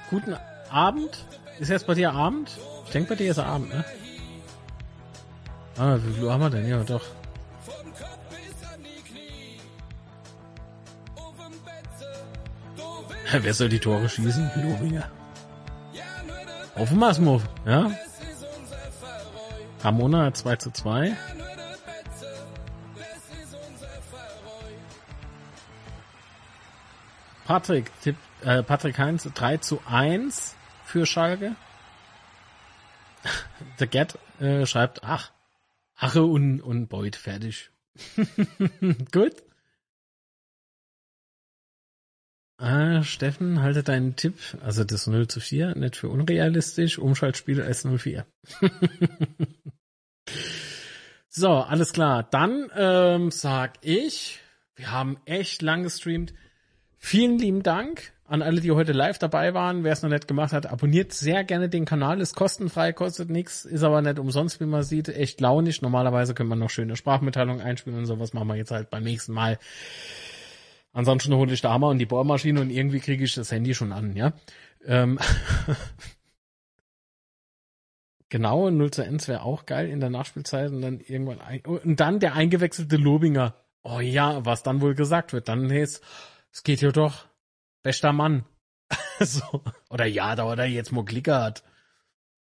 Guten Abend. Ist jetzt bei dir Abend? Ich denke, bei dir ist Abend, ne? Ah, wie viel Uhr haben wir denn? Ja, doch. *laughs* Wer soll die Tore schießen? Lobinger. Auf dem Masmov, ja? Ramona 2 zu 2. Patrick, tipp, äh, Patrick Heinz 3 zu 1 für Schalke. *laughs* Der Get äh, schreibt, ach, Ache und, und Beut fertig. *laughs* Gut. Ah, Steffen, halte deinen Tipp, also das 0 zu 4, nicht für unrealistisch, Umschaltspiel S04. *laughs* so, alles klar. Dann ähm, sag ich, wir haben echt lang gestreamt. Vielen lieben Dank an alle, die heute live dabei waren. Wer es noch nicht gemacht hat, abonniert sehr gerne den Kanal. Ist kostenfrei, kostet nichts, ist aber nicht umsonst, wie man sieht. Echt launisch. Normalerweise können wir noch schöne Sprachmitteilungen einspielen und sowas machen wir jetzt halt beim nächsten Mal. Ansonsten hole ich da Hammer und die Bohrmaschine und irgendwie kriege ich das Handy schon an, ja. Ähm *laughs* genau, 0 zu 1 wäre auch geil in der Nachspielzeit und dann irgendwann und dann der eingewechselte Lobinger. Oh ja, was dann wohl gesagt wird, dann ist es geht ja doch. Bester Mann. *laughs* so. Oder ja, da oder jetzt mal Klicker hat.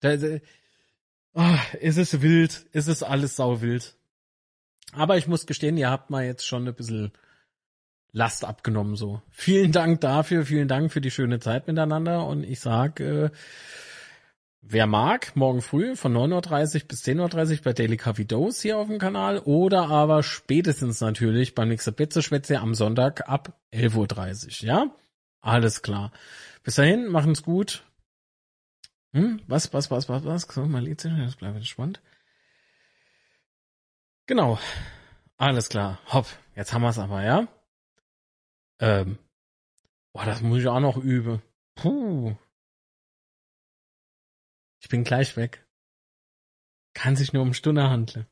Da, da, oh, es ist wild. Es ist alles sau wild. Aber ich muss gestehen, ihr habt mal jetzt schon ein bisschen Last abgenommen so. Vielen Dank dafür, vielen Dank für die schöne Zeit miteinander und ich sag, äh, wer mag, morgen früh von 9.30 Uhr bis 10.30 Uhr bei Daily Coffee Dose hier auf dem Kanal oder aber spätestens natürlich beim nächsten Betze am Sonntag ab 11.30 Uhr, ja? Alles klar. Bis dahin, machen's gut. Hm? Was, was, was, was, was? So, mal das bleibt spannend. Genau. Alles klar. Hopp. Jetzt haben wir's aber, ja? Ähm, boah, das muss ich auch noch üben. Puh. Ich bin gleich weg. Kann sich nur um Stunde handeln.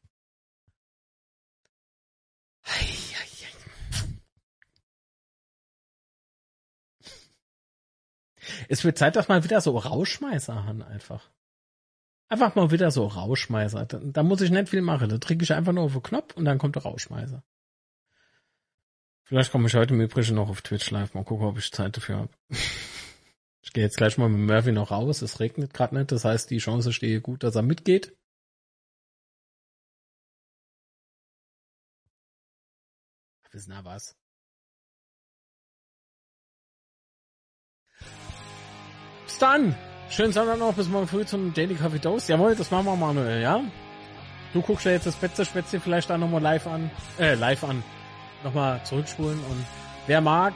Es wird Zeit, dass man wieder so Rauschmeißer haben, einfach. Einfach mal wieder so Rauschmeißer. Da, da muss ich nicht viel machen. Da drücke ich einfach nur auf den Knopf und dann kommt der Rauschmeißer. Vielleicht komme ich heute im Übrigen noch auf Twitch live. Mal gucken, ob ich Zeit dafür habe. *laughs* Ich gehe jetzt gleich mal mit Murphy noch raus. Es regnet gerade nicht. Das heißt, die Chance stehe gut, dass er mitgeht. Wissen wir was? Bis dann! Schönen Sonntag noch, bis morgen früh zum Daily Coffee Dose. Jawohl, das machen wir, Manuel, ja? Du guckst ja jetzt das Betze Spätzle vielleicht auch nochmal live an, äh, live an. Nochmal zurückspulen und wer mag,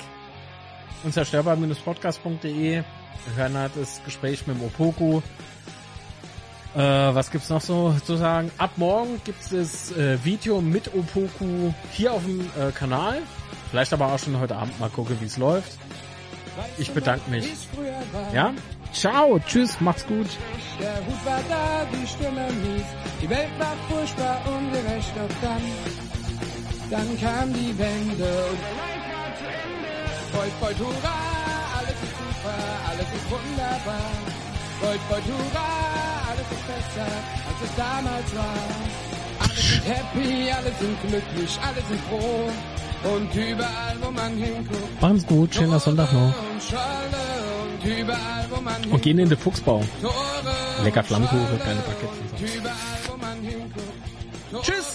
unzerstörbar-podcast.de. Wir hören halt das Gespräch mit dem Opoku. Äh, was gibt's noch so zu sagen? Ab morgen gibt's das äh, Video mit Opoku hier auf dem äh, Kanal. Vielleicht aber auch schon heute Abend mal gucken, wie es läuft. Ich bedanke mich. Ja? Ciao, tschüss, macht's gut. Der Hut war da, die Stimme mies. Die Welt war furchtbar ungerecht, doch dann, dann kam die Wende und der Life war zu Ende. Beut, beut, hurra, alles ist super, alles ist wunderbar. Beut, beut, hurra, alles ist besser, als es damals war. Alle sind happy, alle sind glücklich, alle sind froh. Und überall, wo man hinguckt, Machen's gut, schöner Sonntag noch. und überall, wo man Und gehen in den Fuchsbau. Tore Lecker Flammkuchen, geile Baguettes hinguckt. Tschüss.